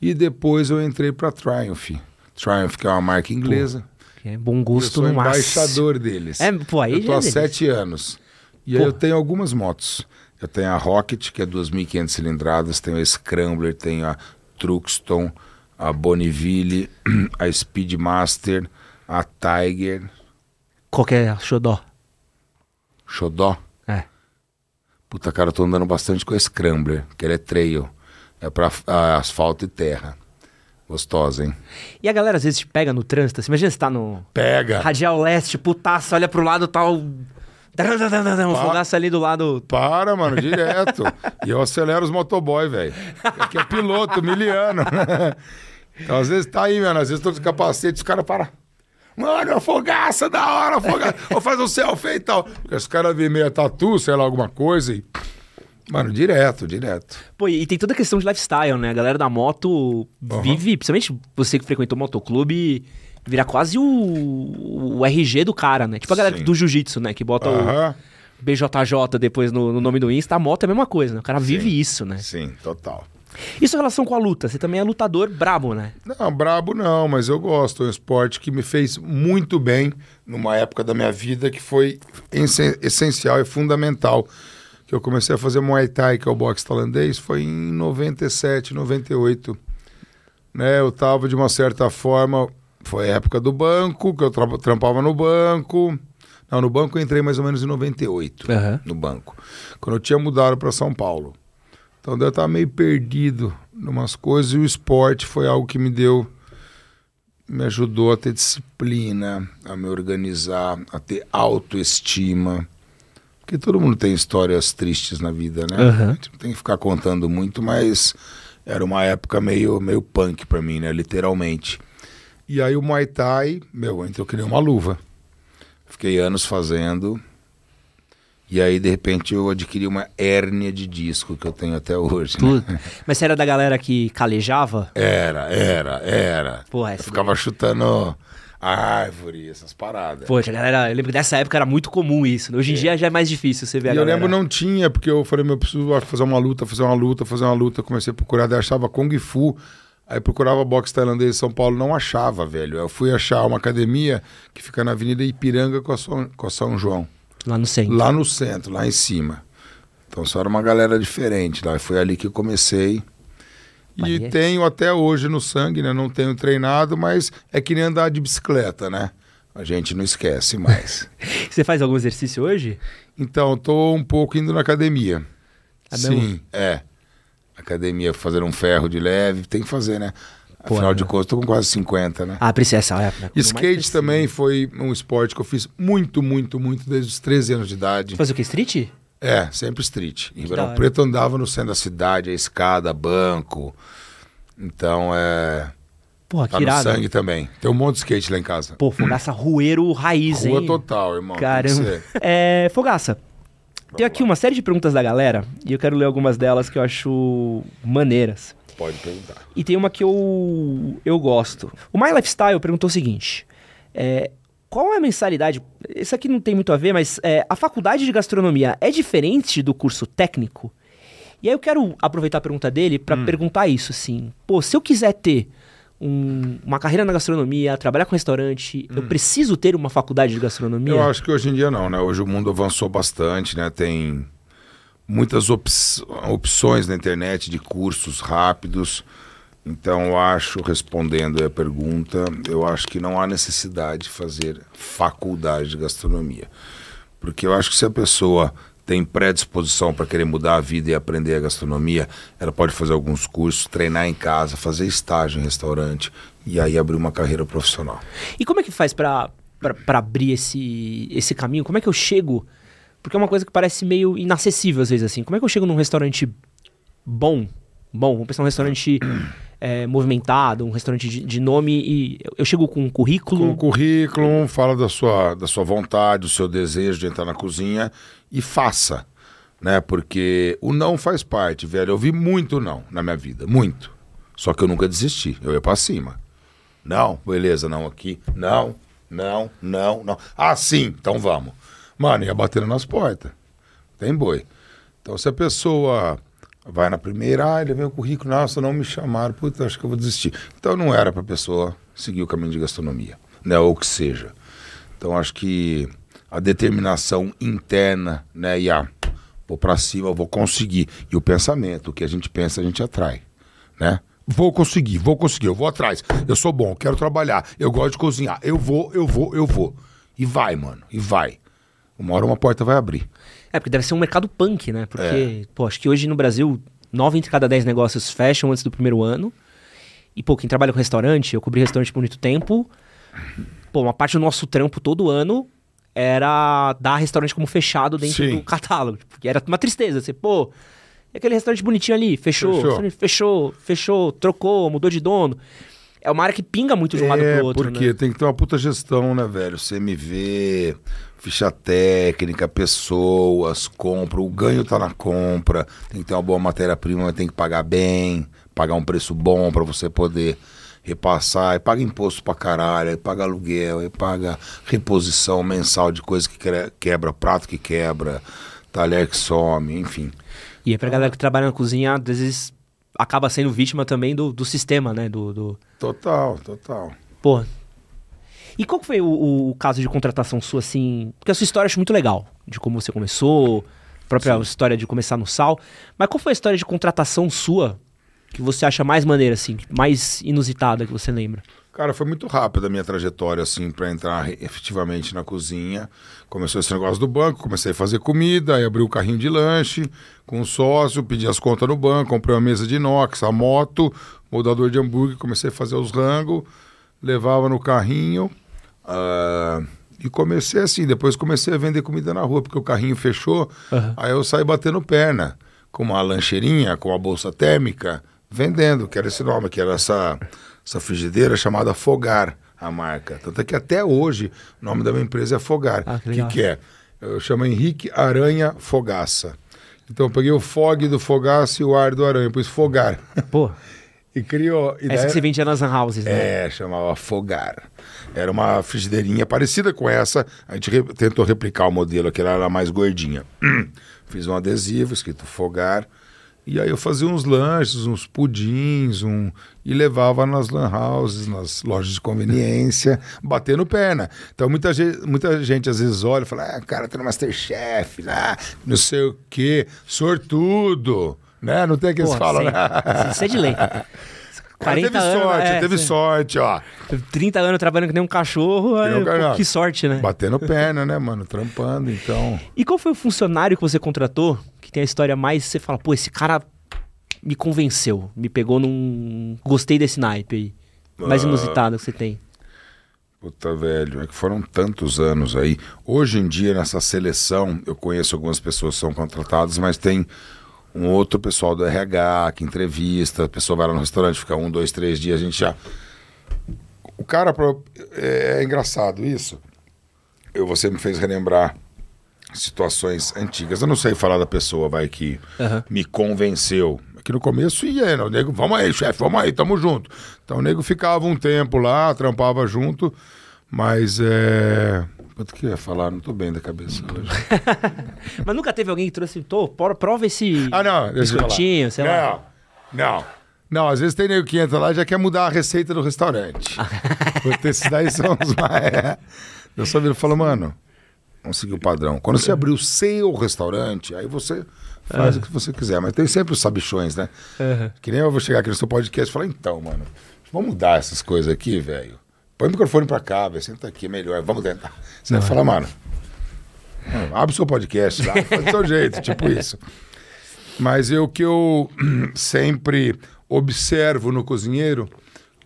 e depois eu entrei para Triumph. Triumph, que é uma marca inglesa. Que é bom eu gosto sou no máximo. embaixador deles. É, pô, aí eu tô é há delícia. sete anos. E aí Pô. eu tenho algumas motos. Eu tenho a Rocket, que é 2.500 cilindradas, tenho a Scrambler, tenho a Truxton, a Bonneville, a Speedmaster, a Tiger, Qual que é a Xodó? Xodó. É. Puta, cara, eu tô andando bastante com a Scrambler, que ela é trail. É pra ah, asfalto e terra. Gostosa, hein? E a galera às vezes te pega no trânsito. Você imagina você tá no Pega! Radial Leste, putaço, olha pro lado, o... Um Pá. fogaço ali do lado. Para, mano, direto. e eu acelero os motoboy, velho. Aqui é piloto, miliano. então, às vezes tá aí, mano. Às vezes tô de capacete, os caras param. Mano, é fogaça, da hora, fogaça. Vou fazer um selfie e tal. Porque os caras vêm meio tatu, sei lá, alguma coisa e... Mano, direto, direto. Pô, e tem toda a questão de lifestyle, né? A galera da moto vive, principalmente você que frequentou motoclube, vira quase o, o RG do cara, né? Tipo a galera Sim. do jiu-jitsu, né? Que bota Aham. o BJJ depois no, no nome do Insta. A moto é a mesma coisa, né? O cara vive isso, né? Sim, total. Isso em relação com a luta. Você também é lutador brabo, né? Não, brabo não, mas eu gosto. É um esporte que me fez muito bem numa época da minha vida que foi essen- essencial e fundamental. Que eu comecei a fazer Muay Thai, que é o boxe tailandês, foi em 97, 98. Né, eu tava de uma certa forma, foi a época do banco, que eu tra trampava no banco. Não, no banco eu entrei mais ou menos em 98, Aham. no banco. Quando eu tinha mudado para São Paulo. Então eu tava meio perdido em umas coisas e o esporte foi algo que me deu me ajudou a ter disciplina, a me organizar, a ter autoestima. Porque todo mundo tem histórias tristes na vida, né? Aham. A gente não tem que ficar contando muito, mas era uma época meio, meio punk pra mim, né? Literalmente. E aí o Muay Thai, meu, entrou que nem uma luva. Fiquei anos fazendo. E aí, de repente, eu adquiri uma hérnia de disco que eu tenho até hoje. né? Mas você era da galera que calejava? Era, era, era. Pô, Eu ficava chutando árvore, essas paradas. Poxa, a galera, eu lembro que nessa época era muito comum isso. né? Hoje em dia já é mais difícil você ver a E eu galera. lembro não tinha, porque eu falei, meu, eu preciso acho, fazer uma luta, fazer uma luta, fazer uma luta. Comecei a procurar, daí achava Kung Fu. Aí procurava boxe tailandês em São Paulo, não achava, velho. Eu fui achar uma academia que fica na Avenida Ipiranga com a São, com a São João. Lá no centro. Lá no centro, lá em cima. Então só era uma galera diferente lá. Foi ali que eu comecei. E é- tenho até hoje no sangue, né? Não tenho treinado, mas é que nem andar de bicicleta, né? A gente não esquece mais. Você faz algum exercício hoje? então, tô um pouco indo na academia. Ah, Sim, é. Academia, fazer um ferro de leve, tem que fazer, né? Afinal é. de contas, tô com quase 50, né? Ah, precisa essa época. Skate também foi um esporte que eu fiz muito, muito, muito desde os 13 anos de idade. Faz o que? Street? É, sempre street. Em Ribeirão hora. Preto andava no centro da cidade, a escada, banco. Então é. Porra, Tá que irado. sangue também. Tem um monte de skate lá em casa. Pô, Fogaça Rueiro raiz, Rua hein? total, irmão. Caramba. É, Fogaça, tem aqui uma série de perguntas da galera e eu quero ler algumas delas que eu acho maneiras. Pode perguntar. E tem uma que eu, eu gosto. O My Lifestyle perguntou o seguinte: é, qual é a mensalidade? Isso aqui não tem muito a ver, mas é, a faculdade de gastronomia é diferente do curso técnico? E aí eu quero aproveitar a pergunta dele Hum. para perguntar isso, assim. Pô, se eu quiser ter um- uma carreira na gastronomia, trabalhar com restaurante, eu preciso ter uma faculdade de gastronomia? Hum. Eu acho que hoje em dia não, né? Hoje o mundo avançou bastante, né? Tem muitas op opções na internet de cursos rápidos. Então, eu acho, respondendo a pergunta, eu acho que não há necessidade de fazer faculdade de gastronomia. Porque eu acho que se a pessoa tem predisposição para querer mudar a vida e aprender a gastronomia, ela pode fazer alguns cursos, treinar em casa, fazer estágio em restaurante e aí abrir uma carreira profissional. E como é que faz para abrir esse, esse caminho? Como é que eu chego? Porque é uma coisa que parece meio inacessível às vezes assim. Como é que eu chego num restaurante bom? Bom, vamos pensar num restaurante é, movimentado, um restaurante de, de, nome e eu chego com um currículo. Com um currículo, fala da sua, da sua vontade, do seu desejo de entrar na cozinha e faça. Né? Porque o não faz parte, velho. Eu vi muito não na minha vida, muito. Só que eu nunca desisti, eu ia para cima. Não, beleza, não aqui. Não, não, não, não. Ah, sim, então vamos. Mano, ia batendo nas portas. Tem boi. Então, se a pessoa vai na primeira, ah, ele vem o currículo, nossa, não me chamaram, puta, acho que eu vou desistir. Então, não era para a pessoa seguir o caminho de gastronomia, né, ou que seja. Então, acho que a determinação interna, né, e a vou para cima, vou conseguir. E o pensamento, o que a gente pensa, a gente atrai, né? Vou conseguir, vou conseguir, eu vou atrás. Eu sou bom, quero trabalhar, eu gosto de cozinhar. Eu vou, eu vou, eu vou. E vai, mano, e vai. Uma hora uma porta vai abrir. É, porque deve ser um mercado punk, né? Porque, é. pô, acho que hoje no Brasil, nove entre cada dez negócios fecham antes do primeiro ano. E, pô, quem trabalha com restaurante, eu cobri restaurante por muito tempo. Pô, uma parte do nosso trampo todo ano era dar restaurante como fechado dentro Sim. do catálogo. Porque era uma tristeza. Você, pô, e aquele restaurante bonitinho ali, fechou, fechou, fechou, fechou, trocou, mudou de dono. É uma área que pinga muito de um é, lado pro outro. Porque né? tem que ter uma puta gestão, né, velho? CMV, ficha técnica, pessoas, compra. O ganho tá na compra. Tem que ter uma boa matéria-prima, tem que pagar bem, pagar um preço bom para você poder repassar, e paga imposto pra caralho, e paga aluguel, e paga reposição mensal de coisa que quebra, prato que quebra, talher que some, enfim. E é pra galera que trabalha na cozinha, às vezes acaba sendo vítima também do, do sistema, né? Do, do... Total, total. Pô. E qual foi o, o, caso de contratação sua, assim? Porque a sua história eu acho muito legal, de como você começou, a própria Sim. história de começar no sal. Mas qual foi a história de contratação sua que você acha mais maneira, assim, mais inusitada que você lembra? Cara, foi muito rápida a minha trajetória, assim, para entrar efetivamente na cozinha. Começou esse negócio do banco, comecei a fazer comida, aí abri o carrinho de lanche com um sócio, pedi as contas no banco, comprei uma mesa de inox, a moto, moldador de hambúrguer, comecei a fazer os rangos, levava no carrinho. Uh, e comecei assim, depois comecei a vender comida na rua, porque o carrinho fechou, uhum. aí eu saí batendo perna, com uma lancheirinha, com uma bolsa térmica, vendendo, que era esse nome, que era essa, essa frigideira chamada Fogar, a marca. Tanto é que até hoje o nome da minha empresa é Fogar. Ah, que, que, que é? Eu chamo Henrique Aranha Fogaça. Então eu peguei o fog do Fogaça e o ar do Aranha, pus Fogar. Pô. e criou. E essa que você vendia nas houses, né? É, chamava Fogar. Era uma frigideirinha parecida com essa. A gente re tentou replicar o modelo, que ela era mais gordinha. Fiz um adesivo escrito Fogar e aí eu fazia uns lanches, uns pudins, um... e levava nas lan houses, nas lojas de conveniência, batendo perna. Então muita gente, muita gente às vezes olha e fala, ah, cara, tá no Masterchef, lá, não sei o quê, sortudo, né? Não tem que eles falam, né? Isso é de lei. 40 teve anos, sorte, é, teve sorte, ó. 30 anos trabalhando que nem um cachorro, aí, pô, que sorte, né? Batendo perna, né, mano? Trampando, então. E qual foi o funcionário que você contratou que tem a história mais. Você fala, pô, esse cara me convenceu, me pegou num. Gostei desse naipe aí. Mais uh... inusitado que você tem. Puta, velho, é que foram tantos anos aí. Hoje em dia, nessa seleção, eu conheço algumas pessoas que são contratadas, mas tem um outro pessoal do RH que entrevista, a pessoa vai lá no restaurante, fica um, dois, três dias, a gente já. O cara. É, é engraçado isso. Eu, você me fez relembrar situações antigas. Eu não sei falar da pessoa, vai, que uhum. me convenceu. Aqui no começo ia, né? o nego, vamos aí, chefe, vamos aí, tamo junto. Então o nego ficava um tempo lá, trampava junto, mas é. Quanto que ia falar? Não tô bem da cabeça hoje. mas nunca teve alguém que trouxe, tô, prova esse ah, não, biscoitinho, sei não, lá. Não, não. às vezes tem nego que entra lá e já quer mudar a receita do restaurante. Porque esses daí são os mais. Eu só viro e falo, mano, Vamos seguir o padrão. Quando você abrir o seu restaurante, aí você faz o que você quiser. Mas tem sempre os sabichões, né? Aham. Que nem eu vou chegar aqui no seu podcast e falar, então, mano, vamos mudar essas coisas aqui, velho. Põe o microfone pra cá, velho. Senta aqui, é melhor. Vamos tentar. Você vai falar, mano. mano, Abre o seu podcast lá, faz do seu jeito, tipo isso. Mas eu que eu sempre observo no cozinheiro,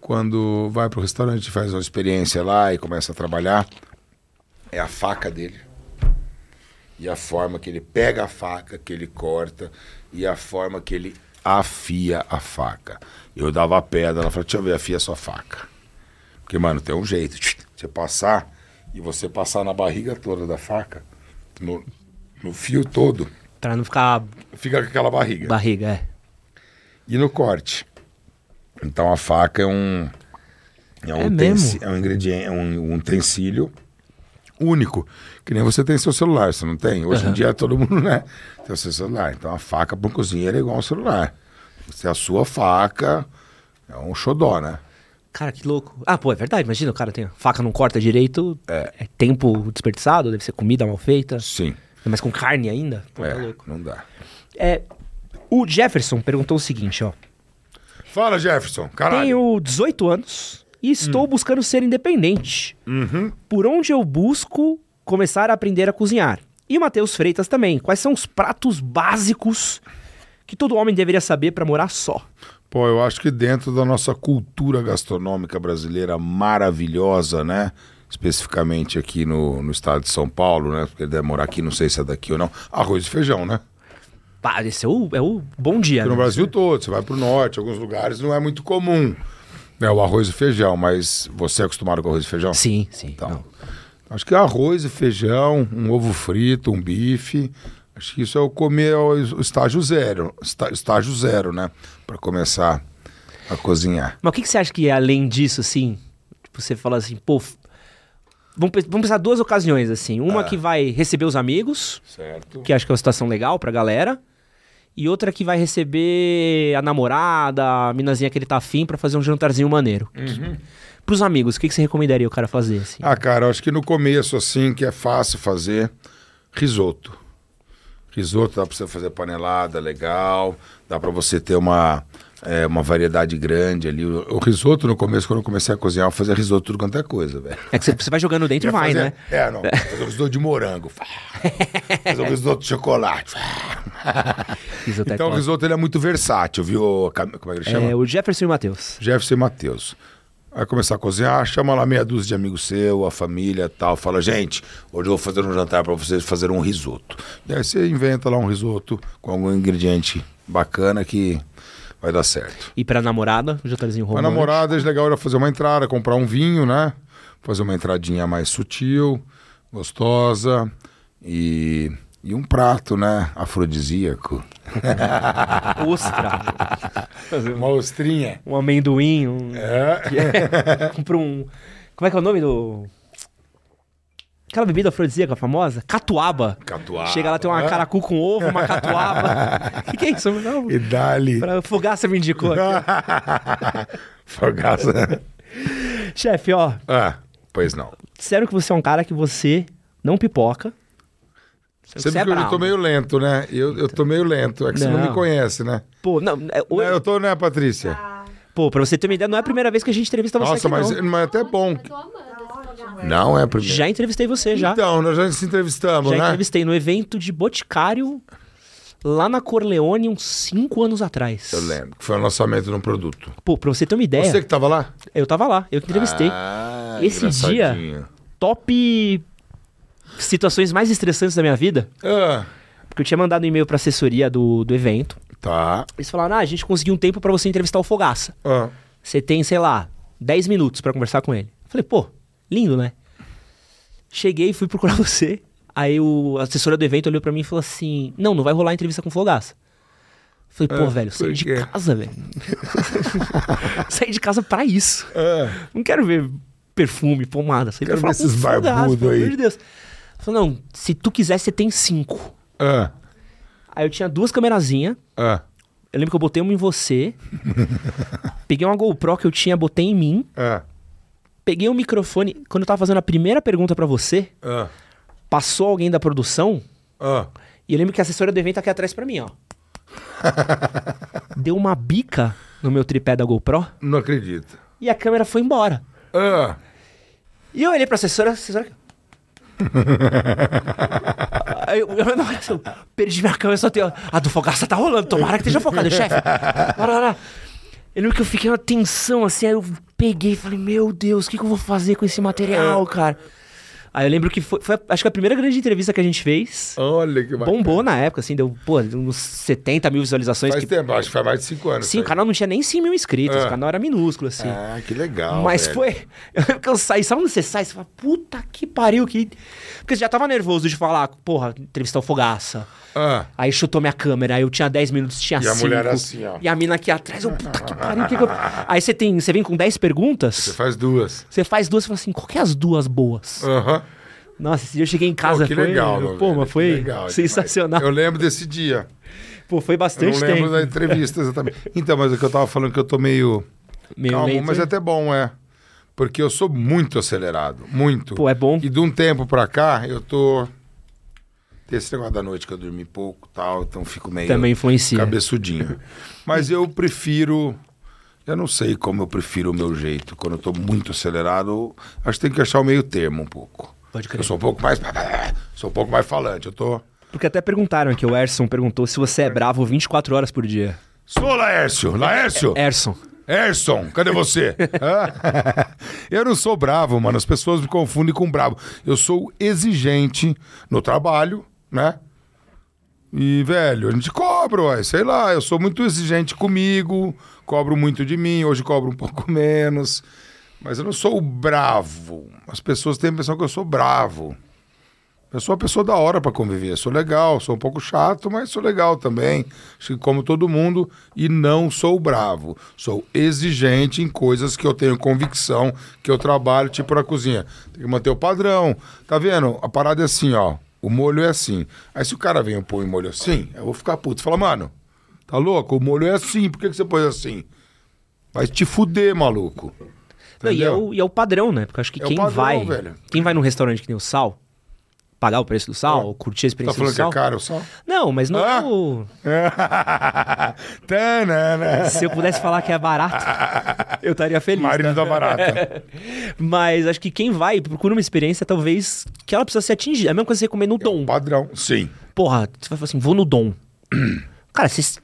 quando vai pro restaurante, faz uma experiência lá e começa a trabalhar, é a faca dele. E a forma que ele pega a faca, que ele corta, e a forma que ele afia a faca. Eu dava a pedra, ela falou, deixa eu ver, afia a sua faca. Porque, mano, tem um jeito. Você passar e você passar na barriga toda da faca, no, no fio todo, Pra não ficar fica com aquela barriga. barriga, é. E no corte. Então a faca é um. É um, É é um ingrediente, é um, um utensílio único. Que nem você tem seu celular, você não tem? Hoje em Aham. dia todo mundo, né? Tem o seu celular. Então a faca para um cozinheiro é igual um celular. Você a sua faca é um xodó, né? Cara, que louco. Ah, pô, é verdade. Imagina, o cara tem a faca não corta direito. É. tempo desperdiçado, deve ser comida mal feita. Sim. Mas com carne ainda? Pô, é, tá louco. não dá. É, o Jefferson perguntou o seguinte, ó. Fala, Jefferson. Caralho. Tenho 18 anos e estou buscando ser independente. Por onde eu busco começar a aprender a cozinhar? E o Matheus Freitas também. Quais são os pratos básicos que todo homem deveria saber para morar só? Pô, eu acho que dentro da nossa cultura gastronômica brasileira maravilhosa, né? Especificamente aqui no, no estado de São Paulo, né? Porque deve morar aqui, não sei se é daqui ou não. Arroz e feijão, né? Pá, esse é o, é o bom dia, Porque no né? Brasil todo, você vai pro norte, alguns lugares não é muito comum. É o arroz e feijão, mas você é acostumado com arroz e feijão? Sim, sim. Então, não. Acho que arroz e feijão, um ovo frito, um bife. Acho que isso é o comer o estágio zero. está- Estágio zero, né? Para começar a cozinhar. Mas o que, que você acha que é além disso, assim? Tipo, você fala assim, pô... Vamos, vamos pensar duas ocasiões, assim. Uma que vai receber os amigos, Certo. que acho que é uma situação legal pra galera. E outra que vai receber a namorada, a minazinha que ele tá afim pra fazer um jantarzinho maneiro. Pros amigos, o que, que você recomendaria o cara fazer, assim? Ah, cara, eu acho que no começo, assim, que é fácil fazer, risoto. Risoto dá pra você fazer panelada, legal. Dá pra você ter uma, é, uma variedade grande ali. O, o risoto, no começo, quando eu comecei a cozinhar, eu fazia risoto tudo quanto é coisa, velho. É que você, vai jogando dentro e vai, fazer- né? É, não. Fazer um risoto de morango. fazer um risoto de chocolate. É Então o top. risoto ele é muito versátil, viu? Como é que ele chama? É, o Jefferson e o Matheus. Jefferson e Matheus. Vai começar a cozinhar, chama lá meia dúzia de amigos seu, a família tal. Fala, gente, hoje eu vou fazer um jantar para vocês fazer um risoto. E aí você inventa lá um risoto com algum ingrediente bacana que vai dar certo. E pra namorada, o jantarzinho romântico. namorada, é legal era fazer uma entrada, comprar um vinho, né? Fazer uma entradinha mais sutil, gostosa e, e um prato, né? Afrodisíaco. Ostra. Uma ostrinha. um amendoim, um... É. Compra um... Como é que é o nome do... Aquela bebida afrodisíaca famosa? Catuaba. Catuaba. Chega lá, tem uma É. caracu com ovo, uma catuaba. O que, que é isso? Não, E dali. pra Fogaça me indicou aqui. Fogaça. Chefe, ó, Ah, pois não. disseram que você é um cara que você não pipoca. Você é viu que eu bravo. tô meio lento, né? Eu, eu tô meio lento. É que você não Não. me conhece, né? Pô, não, é, eu tô, né, Patrícia? pô, pra você ter uma ideia, não é a primeira vez que a gente entrevista você Nossa, aqui, mas, não. mas é até bom. Eu tô amando esse programa. Não é a primeira. Já entrevistei você, já. Então, nós já se entrevistamos, já né? entrevistei no evento de Boticário, lá na Corleone, uns 5 anos atrás. Eu lembro. Que foi o lançamento de um produto. Pô, pra você ter uma ideia, Você que tava lá? eu tava lá, eu que entrevistei. Ah, Esse dia- engraçadinho. Top situações mais estressantes da minha vida, Ah, porque eu tinha mandado um e-mail pra assessoria do, do evento. tá. Eles falaram, ah, a gente conseguiu um tempo pra você entrevistar o Fogaça. Ah, Você tem, sei lá, 10 minutos pra conversar com ele. Eu falei, pô, lindo, né? Cheguei, fui procurar você. Aí o a assessora do evento olhou pra mim e falou assim: Não, não vai rolar entrevista com o Fogaça. Eu Falei, pô, Ah, velho, saí de casa, velho. saí de casa pra isso. ah. Não quero ver perfume, pomada. Saí Quero pra ver falar com esses o Fogaça, barbudo pelo aí. amor de Deus. Falei, não, se tu quiser, você tem cinco. Ah, Aí eu tinha duas camerazinhas. ah, Eu lembro que eu botei uma em você. peguei uma GoPro que eu tinha, botei em mim. ah, Peguei o microfone. Quando eu tava fazendo a primeira pergunta pra você, ah, passou alguém da produção ah. E eu lembro que a assessora do evento tá aqui atrás pra mim, ó. Deu uma bica no meu tripé da GoPro Não acredito. e a câmera foi embora. Ah, E eu olhei pra assessora, a assessora. Aí eu, eu, eu perdi minha câmera, só tenho. A do Fogaça tá rolando, tomara que esteja focado, chefe. Bora, bora. Eu lembro que eu fiquei uma tensão assim, aí eu peguei e falei, meu Deus, o que, que eu vou fazer com esse material, cara? Aí eu lembro que foi, foi, acho que a primeira grande entrevista que a gente fez. olha que bacana. Bombou na época, assim, deu, pô, uns 70 mil visualizações. Faz que- tempo, acho que faz mais de cinco anos. Sim, o aí. canal não tinha nem 100 mil inscritos, Ah. o canal era minúsculo, assim. Ah, que legal. Mas velho. foi. Eu lembro que eu saí, sabe quando você sai? Você fala, puta que pariu, que. Porque você já tava nervoso de falar, porra, entrevistar o Fogaça. Ah, Aí chutou minha câmera, aí eu tinha 10 minutos, tinha E a 5. mulher assim, ó. E a mina aqui atrás, eu, puta que pariu, que que eu... Aí você tem, você vem com 10 você perguntas, faz duas. você faz duas e fala assim, qual que é as duas boas? Aham. Nossa, esse dia eu cheguei em casa, Pô, que foi... legal, meu Pô, mas foi legal demais. sensacional. Eu lembro desse dia. Pô, foi Eu bastante não lembro tempo. da entrevista exatamente. Então, mas o que eu tava falando que eu tô meio Meio calmo, mas é né? até bom, é. Porque eu sou muito acelerado, muito. Pô, é bom. E de um tempo pra cá, eu tô... Tem esse negócio da noite que eu dormi pouco e tal, então fico meio Também influencia. cabeçudinho. Mas eu prefiro... Eu não sei como eu prefiro o meu jeito. Quando eu tô muito acelerado, eu acho que tem que achar o meio termo um pouco. Pode crer. Eu sou um pouco mais... Sou um pouco mais falante. Eu tô... Porque até perguntaram aqui, o Erson perguntou se você é bravo 24 horas por dia. Sou Laércio! Laércio! Erson. Erson, cadê você? Eu não sou bravo, mano. As pessoas me confundem com bravo. Eu sou exigente no trabalho, né? E, velho, a gente cobra, ué, sei lá. Eu sou muito exigente comigo, cobro muito de mim. Hoje cobro um pouco menos. Mas eu não sou bravo. As pessoas têm a impressão que eu sou bravo. Eu sou uma pessoa da hora pra conviver. Sou legal, sou um pouco chato, mas sou legal também. Acho que como todo mundo. E não sou bravo. Sou exigente em coisas que eu tenho convicção, que eu trabalho, tipo na cozinha. Tem que manter o padrão. Tá vendo? A parada é assim, ó. O molho é assim. Aí se o cara vem e põe o molho assim, eu vou ficar puto. Fala, mano, tá louco? O molho é assim. Por que, que você pôs assim? Vai te fuder, maluco. Não, e, é o, e é o padrão, né? Porque acho que É o quem padrão, vai. velho. Quem vai num restaurante que tem o sal, pagar o preço do sal, ou curtir a Tá experiência falando do que é sal. caro só? Não, mas não Ah. é o. Tanana. Se eu pudesse falar que é barato, eu estaria feliz. Marido tá? da barata. Mas acho que quem vai procura uma experiência, talvez, que ela precisa ser atingida. É a mesma coisa que você comer no Dom. Padrão, sim. Porra, você vai falar assim, vou no Dom. Cara, você,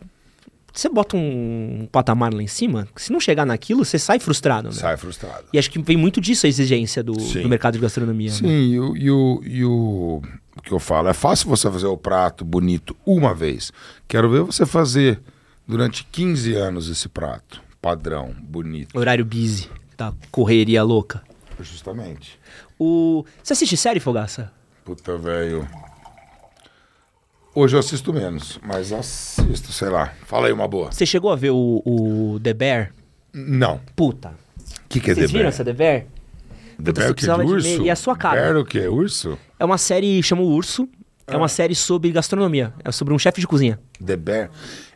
você bota um patamar lá em cima, se não chegar naquilo, você sai frustrado, né? Sai frustrado. E acho que vem muito disso a exigência do, do mercado de gastronomia. né? Sim, e, o, e, o, e o, o que eu falo, é fácil você fazer o prato bonito uma vez. Quero ver você fazer durante 15 anos esse prato. Padrão, bonito. Horário busy, tá? Correria louca. Justamente. O... Você assiste série, Fogaça? Puta, velho. Hoje eu assisto menos, mas assisto, sei lá. Fala aí uma boa. Você chegou a ver o, o The Bear? Não. Puta. O que, que é Vocês The viram Bear? essa The Bear? The Puta, Bear que? Precisava de urso? E a sua cara? Bear o quê? Urso? É uma série, chama o Urso. É Ah. uma série sobre gastronomia. É sobre um chefe de cozinha. The Bear.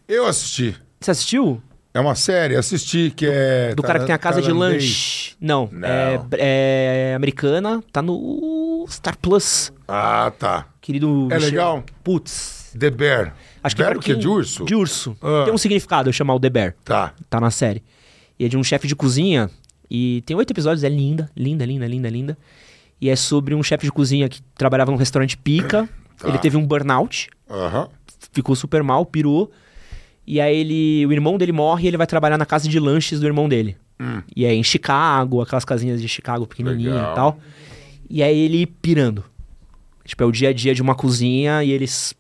Eu assisti. Você assistiu? É uma série, assisti, que é... Do cara que tem a casa de lanche. Não, Não. É, é americana. Tá no Star Plus. Ah, tá. Querido... É legal? Putz. The Bear. Acho que Bear pra o quê? De urso? De urso. Ah. Tem um significado eu chamar o The Bear. Tá. Tá na série. E é de um chefe de cozinha. E tem oito episódios, é linda, linda, linda, linda, linda. E é sobre um chefe de cozinha que trabalhava num restaurante pica. Tá. Ele teve um burnout, Aham. ficou super mal, pirou. E aí ele. O irmão dele morre e ele vai trabalhar na casa de lanches do irmão dele. Hum. E é em Chicago, aquelas casinhas de Chicago pequenininha Legal. e tal. E aí ele pirando. Tipo, é o dia a dia de uma cozinha e eles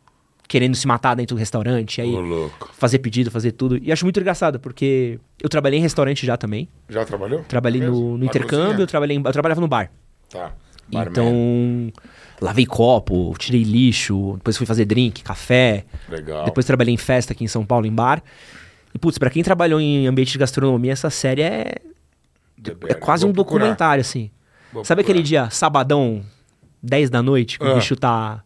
querendo se matar dentro do restaurante. Aí louco. fazer pedido, fazer tudo. E acho muito engraçado, porque eu trabalhei em restaurante já também. Já trabalhou? Trabalhei Mesmo? no, no intercâmbio, eu, trabalhei em- eu trabalhava no bar. Tá. Barman. Então, lavei copo, tirei lixo, depois fui fazer drink, café. Legal. Depois trabalhei em festa aqui em São Paulo, em bar. E, putz, pra quem trabalhou em ambiente de gastronomia, essa série é, é Bear. quase Vou um procurar. documentário, assim. Vou Sabe aquele procurar. dia, sabadão, 10 da noite, que o Ah. bicho tá...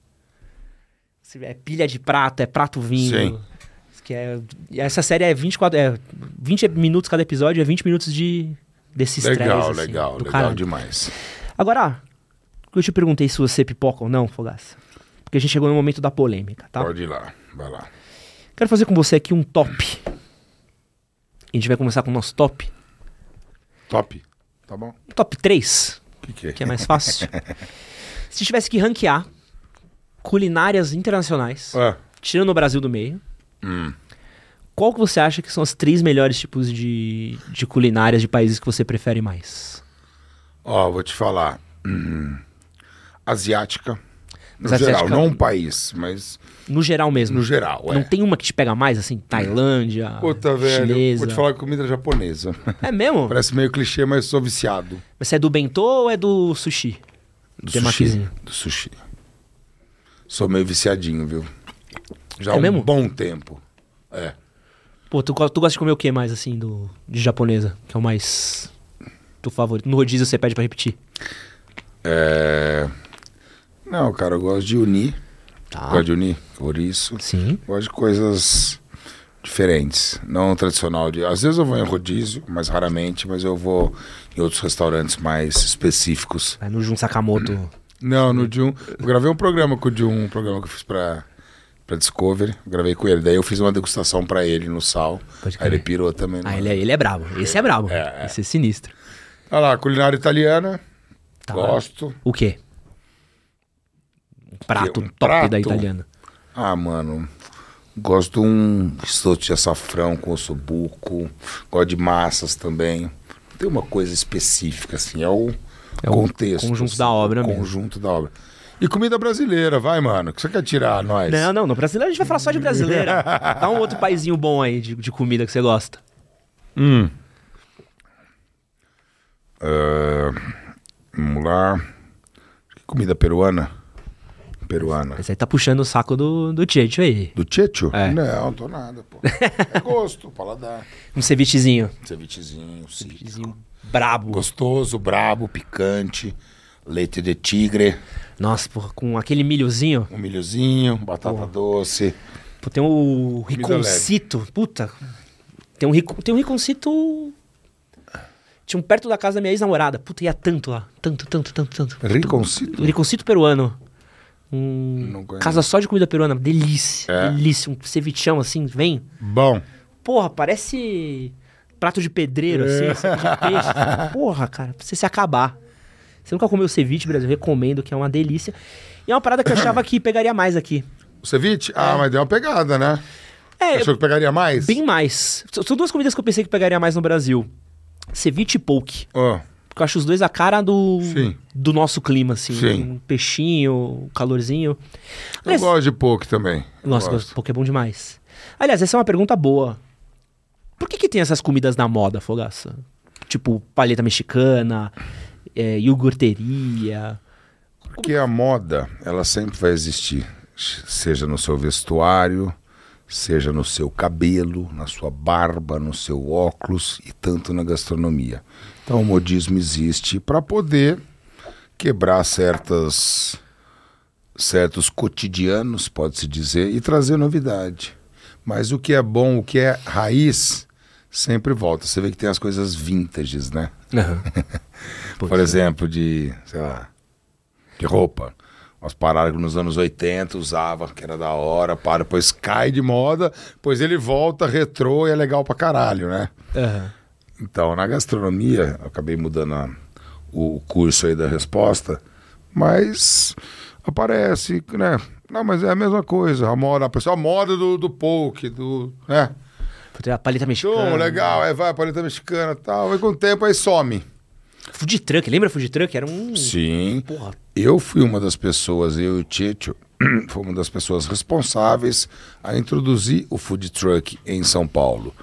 É pilha de prato, é prato vindo. Sim. Que é, essa série é 24... É 20 minutos cada episódio, é 20 minutos de... Desse estresse, Legal, assim, legal, legal caralho. demais. Agora, eu te perguntei se você pipoca ou não, Fogaça. porque a gente chegou no momento da polêmica, tá? Pode ir lá, vai lá. Quero fazer com você aqui um top. A gente vai começar com o nosso top. Top. Tá bom. Top 3, O que, que é? que é mais fácil. Se tivesse que ranquear culinárias internacionais, Ah, tirando o Brasil do meio, hum. qual que você acha que são os três melhores tipos de, de culinárias de países que você prefere mais? Ó, vou te falar. Hum. Asiática. No Mas geral, asiática- não um país, mas No geral mesmo. no geral, é. Não tem uma que te pega mais, assim? Tailândia, Puta, velho, chinesa. vou te falar que comida japonesa. É mesmo? Parece meio clichê, mas sou viciado. Mas você é do bentô ou é do sushi? Do sushi. Do sushi. Sou meio viciadinho, viu? Já há É um mesmo? bom tempo. É. Pô, tu, tu gosta de comer o que mais, assim, do, de japonesa? Que é o mais... Tu favorito? No rodízio você pede pra repetir. É... Não, cara, eu gosto de unir. Tá. Gosto de unir ouriço. Sim. Gosto de coisas diferentes. Não tradicional. De... Às vezes eu vou em rodízio, mas raramente, mas eu vou em outros restaurantes mais específicos. Vai no Jun Sakamoto. Não, no Jun. Eu gravei um programa com o Jun, um programa que eu fiz pra, pra Discovery. Eu gravei com ele. Daí eu fiz uma degustação pra ele no sal. Aí ele pirou também. Ah, ele é, ele é brabo. Esse é brabo. É, é. Esse é sinistro. Olha lá, culinária italiana. Tá. Gosto. O quê? Prato Um top prato? da italiana. Ah, mano. Gosto de um risoto de açafrão com ossobuco. Gosto de massas também. Tem uma coisa específica, assim. É o É o contexto. conjunto assim, da obra o mesmo. Conjunto da obra. E comida brasileira, vai, mano. O que você quer tirar, nós? Não, não, no brasileiro a gente vai falar só de brasileira. Dá um outro paizinho bom aí de, de comida que você gosta. Hum. Ah, vamos lá. Comida peruana? Peruana. Aí tá puxando o saco do, do Tietchan aí. Do Checho? É. Não, tô nada, pô. É gosto, paladar. Um cevichezinho. Cevichezinho, sim. Cevichezinho brabo. Gostoso, brabo, picante. Leite de tigre, Nossa, porra, com aquele milhozinho. um milhozinho, batata doce. Pô, tem o riconcito. Puta. Tem um, rico, tem um riconcito. Tinha um perto da casa da minha ex-namorada. Puta, ia tanto lá. Tanto, tanto, tanto, tanto. Riconcito? Riconcito peruano. Um casa só de comida peruana. Delícia. É? Delícia. Um cevichão assim, vem. Bom. Porra, parece prato de pedreiro, assim, sabe, de peixe. Porra, cara, pra você se acabar. Você nunca comeu ceviche, Brasil? Recomendo, que é uma delícia. E é uma parada que eu achava que pegaria mais aqui. O ceviche? Ah, mas deu uma pegada, né? É, Achou que pegaria mais? bem mais. São duas comidas que eu pensei que pegaria mais no Brasil. Ceviche e poke. Ó, Porque eu acho os dois a cara do, Sim. do nosso clima, assim. Sim. Um peixinho, um calorzinho. eu Aliás, gosto de poke também. Eu Nossa, gosto. poke é bom demais. Aliás, essa é uma pergunta boa. Por que, que tem essas comidas na moda, Fogaça? Tipo, paleta mexicana, é, iogurteria. Porque a moda, ela sempre vai existir. Seja no seu vestuário, seja no seu cabelo, na sua barba, no seu óculos e tanto na gastronomia. Então o modismo existe para poder quebrar certas certos cotidianos, pode-se dizer, e trazer novidade. Mas o que é bom, o que é raiz, sempre volta. Você vê que tem as coisas vintages, né? Por exemplo, de, sei lá, de roupa. Paradas que nos anos 80 usava, que era da hora, para, depois cai de moda, depois ele volta retrô e é legal pra caralho, né? Aham. Então, na gastronomia, eu acabei mudando a- o curso aí da resposta, mas aparece, né? Não, mas é a mesma coisa. A moda, a pessoa, a moda do, do poke, do. né? A paleta mexicana. Então, legal, aí vai, paleta mexicana e tal. Aí com o tempo aí some. Food truck, lembra food truck? Era um. Sim. Porra. Eu fui uma das pessoas, eu e o Tito, fomos uma das pessoas responsáveis a introduzir o food truck em São Paulo.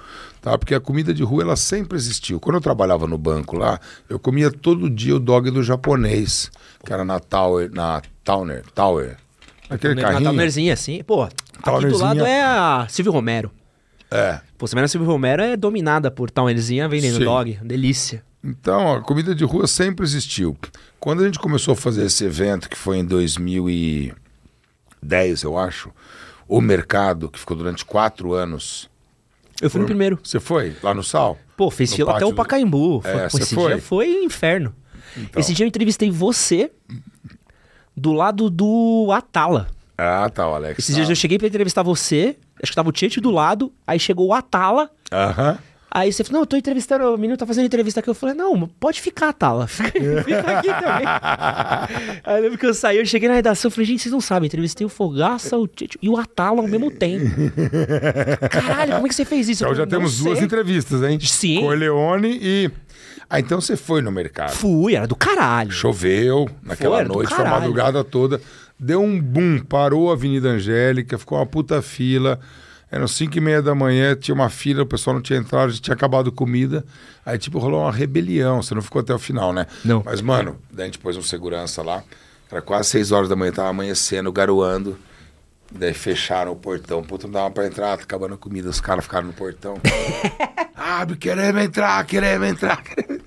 Tá? Porque a comida de rua ela sempre existiu. Quando eu trabalhava no banco lá, eu comia todo dia o dog do japonês, que era na Tower, na Towner, Tower. Aquele Na carrinho. Townerzinha, assim. Pô, aqui do lado é a Silvio Romero. É. Pô, Semana Silvio Romero é dominada por Townerzinha vendendo Sim. dog. Delícia. Então, a comida de rua sempre existiu. Quando a gente começou a fazer esse evento, que foi em 2010, eu acho, o mercado, que ficou durante quatro anos. Eu fui no primeiro. Você foi lá no Sal? Pô, fez fila até o do- Pacaembu. É, Foi- esse foi? dia foi inferno. Então. Esse dia eu entrevistei você do lado do Atala. Ah, tá, o Alex. Esses dias eu cheguei pra entrevistar você, acho que tava o Tietchan do lado, aí chegou o Atala, Aham. Aí você falou, não, eu tô entrevistando, o menino tá fazendo entrevista aqui. Eu falei, não, pode ficar, Atala, fica, fica aqui também. aí eu lembro que eu saí, eu cheguei na redação, falei, gente, vocês não sabem, entrevistei o Fogaça, o Tietchan e o Atala ao mesmo tempo. Caralho, como é que você fez isso? Então já temos "Não duas sei." entrevistas, hein? Sim. Corleone e. Ah, então você foi no mercado. Fui, era do caralho. Choveu naquela Foi, noite, foi a madrugada toda. Deu um boom, parou a Avenida Angélica, ficou uma puta fila. Eram 5 e meia da manhã, tinha uma fila, o pessoal não tinha entrado, já tinha acabado comida. Aí, tipo, rolou uma rebelião. Você não ficou até o final, né? Não. Mas, mano, daí a gente pôs um segurança lá. Era quase 6 horas da manhã, tava amanhecendo, garoando. Daí fecharam o portão. Puta, não dava pra entrar, tá acabando a comida. Os caras ficaram no portão. Abre, queremos entrar, queremos entrar. queremos-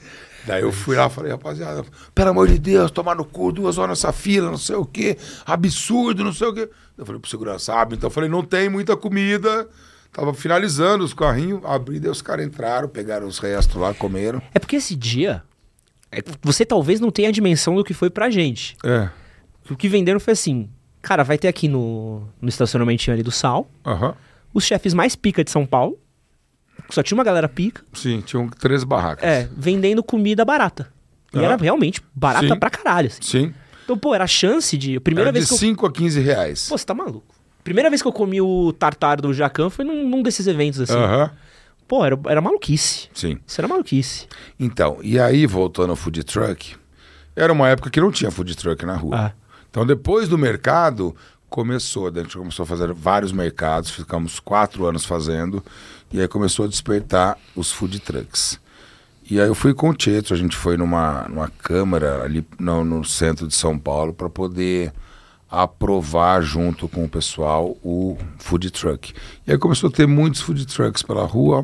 Daí eu fui lá e falei, rapaziada, pelo amor de Deus, tomar no cu, duas horas nessa fila, não sei o quê, absurdo, não sei o quê. Eu falei pro segurança, abre. Então eu falei, não tem muita comida. Tava finalizando os carrinhos, abri, daí os caras entraram, pegaram os restos lá, comeram. É porque esse dia, é, você talvez não tenha a dimensão do que foi pra gente. É, O que venderam foi assim, cara, vai ter aqui no, no estacionamentinho ali do Sal, os chefes mais pica de São Paulo, só tinha uma galera pica, Sim, tinham três barracas. é, vendendo comida barata. E Ah. era realmente barata Sim. pra caralho, assim. Sim. Então, pô, era a chance de... A primeira Era de vez eu... 5 a 15 reais. Pô, você tá maluco. Primeira vez que eu comi o tartar do Jacan foi num, num desses eventos, assim. Aham. Pô, era, era maluquice. Sim. Isso era maluquice. Então, e aí, voltando ao food truck, era uma época que não tinha food truck na rua. Ah. Então, depois do mercado, começou, a gente começou a fazer vários mercados, ficamos quatro anos fazendo, e aí começou a despertar os food trucks. E aí eu fui com o Tieto, a gente foi numa, numa câmara ali no, no centro de São Paulo para poder aprovar junto com o pessoal o food truck. E aí começou a ter muitos food trucks pela rua.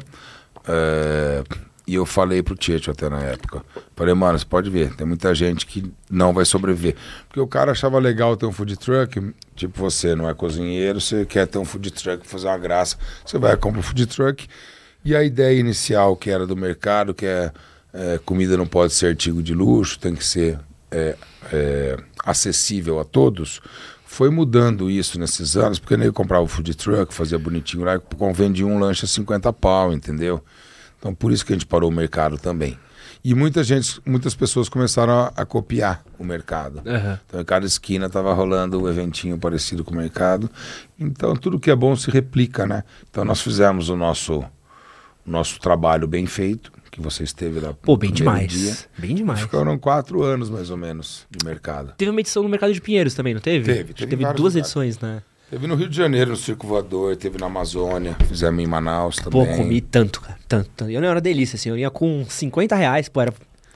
é, e eu falei pro Tieto até na época. Falei, mano, você pode ver, tem muita gente que não vai sobreviver. Porque o cara achava legal ter um food truck, tipo você não é cozinheiro, você quer ter um food truck, fazer uma graça. Você vai compra um food truck. E a ideia inicial que era do mercado, que é, é, comida não pode ser artigo de luxo, tem que ser é, é, acessível a todos, foi mudando isso nesses anos, porque nem comprava o food truck, fazia bonitinho lá, vendia um lanche a 50 pau, entendeu? Então por isso que a gente parou o mercado também. E muita gente, muitas pessoas começaram a, a copiar o mercado. Aham. Então, em cada esquina estava rolando um eventinho parecido com o mercado. Então, tudo que é bom se replica, né? Então, nós fizemos o nosso, o nosso trabalho bem feito, que você esteve lá. Pô, bem demais. dia. Bem demais. Ficaram quatro anos, mais ou menos, de mercado. Teve uma edição no Mercado de Pinheiros também, não teve? Teve, teve teve duas lugares. edições, né? Teve no Rio de Janeiro, no Circo Voador, teve na Amazônia, fizemos em Manaus Pô, também. comi tanto, cara. Tanto, tanto. Eu não era delícia, assim. Eu ia com 50 reais, pô, era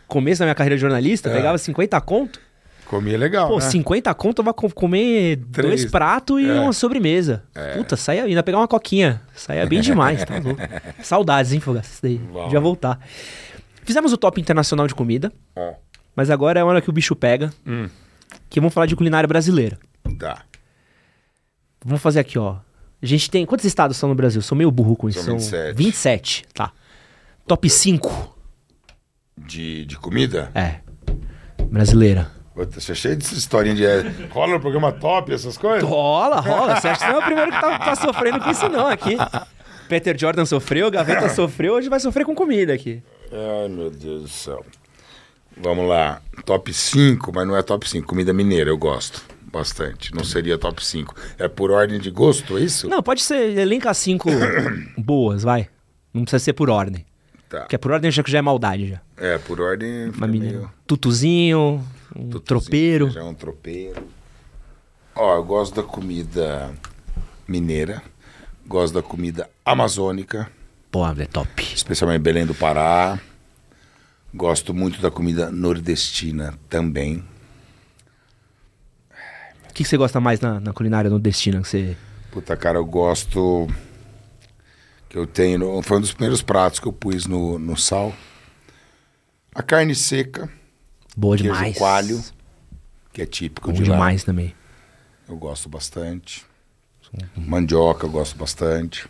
começo da minha carreira de jornalista, É. pegava 50 conto. Comia legal, Pô, né? 50 conto eu vou co- comer Três. dois pratos e É. uma sobremesa. Puta, saía, ainda pegar uma coquinha. Saía bem demais, tá louco. Saudades, hein, Fogaça? Isso daí. Bom. Já voltar. Fizemos o top internacional de comida, Ó, mas agora é a hora que o bicho pega. Hum. Que vamos falar de culinária brasileira. tá. Vamos fazer aqui, ó. A gente tem. Quantos estados são no Brasil? Sou meio burro com isso. São 27. 27, tá. Top 5. De, de comida? É. Brasileira. Puta, Você é cheio dessa historinha de. é, rola no programa top, essas coisas? Rola, rola. Você acha que você não é o primeiro que tá, tá sofrendo com isso, não, aqui. Peter Jordan sofreu, Gaveta sofreu, hoje vai sofrer com comida aqui. Ai, meu Deus do céu. Vamos lá. Top 5, mas não é top 5. Comida mineira, eu gosto bastante. Não seria top 5. É por ordem de gosto, é isso? Não, pode ser, elenca cinco boas, vai. Não precisa ser por ordem. Tá. Porque por ordem já que já é maldade já. É, por ordem. Uma mineira. meio- Tutuzinho, um tutuzinho, tropeiro. Já é um tropeiro. Ó, eu gosto da comida mineira. Gosto da comida amazônica, Pô, é top. especialmente Belém do Pará. Gosto muito da comida nordestina também. O que, que você gosta mais na, na culinária nordestina? Que você... Puta, cara, eu gosto. Que eu tenho. Foi um dos primeiros pratos que eu pus no, no sal. A carne seca, Boa queijo demais. coalho, que é típico Bom de lá. demais também. Eu gosto bastante. Mandioca, eu gosto bastante.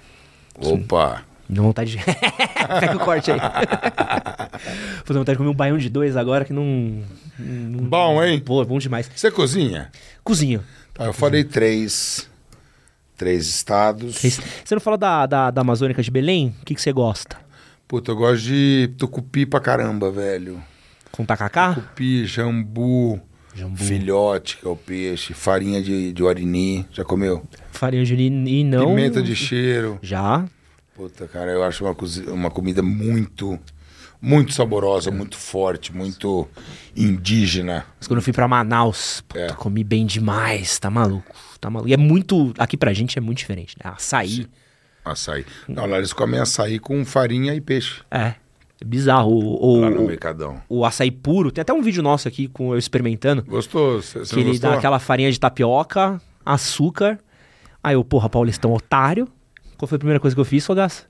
Opa! Dá vontade de. Pega o corte aí. Tô dando vontade de comer um baião de dois agora que não. não- Bom, hein? Pô, é bom demais. Você cozinha? Cozinho. Tá, eu falei três. Três estados. Vocês- Você não falou da, da, da Amazônica de Belém? O que, que você gosta? Puta, eu gosto de tucupi pra caramba, velho. Com tacacá? Tucupi, jambu, Jambu. filhote, que é o peixe, farinha de, de orini. Já comeu? Farinha de e não. Pimenta de cheiro. Já. Puta, cara, eu acho uma, uma comida muito, muito saborosa, muito forte, muito indígena. Mas quando eu fui pra Manaus, puta, É. comi bem demais, tá maluco? Tá maluco. E é muito. Aqui pra gente é muito diferente, né? Açaí. Açaí. Não, lá eles comem açaí com farinha e peixe. É. É bizarro. O, Lá o, no o, Mercadão. o açaí puro. Tem até um vídeo nosso aqui com eu experimentando. Gostou? Você que ele gostou? dá aquela farinha de tapioca, açúcar. Aí eu, porra, Paulistão otário. Qual foi a primeira coisa que eu fiz, Fogaça?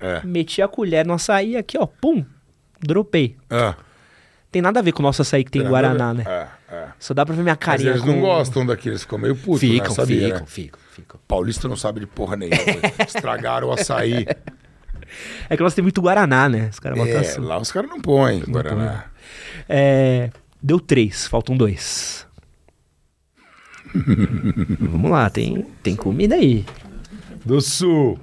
É. Meti a colher no açaí aqui, ó. Pum. Dropei. Ah, Tem nada a ver com o nosso açaí que tem a Guaraná, né? É, é. Só dá pra ver minha Mas carinha. eles com... não gostam daqueles, ficam meio putos, Ficam, né? Sabia, ficam, né? ficam, ficam. Paulista não sabe de porra nenhuma. Estragaram o açaí. É que nós temos muito Guaraná, né? Os caras botam é, açúcar. lá os caras não põem Guaraná. É, deu três, faltam dois. Vamos lá, tem, tem comida aí. Do Sul.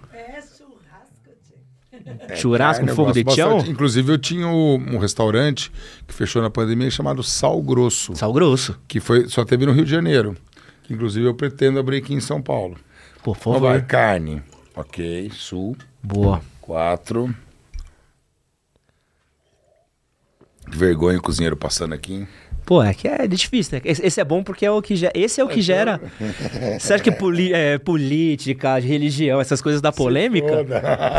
Churrasco Carne, com eu fogo de chão? bastante. Inclusive, eu tinha um, restaurante que fechou na pandemia chamado Sal Grosso, Sal grosso. que foi, só teve no Rio de Janeiro. Que, inclusive, eu pretendo abrir aqui em São Paulo. Por vai, favor. carne. Ok, Sul. Boa. Quatro. Que vergonha o cozinheiro passando aqui. hein? Pô, é que é difícil, né? Esse, esse é bom porque é o que gera. Esse é o que gera. Você acha que poli- é, política, religião, essas coisas da polêmica?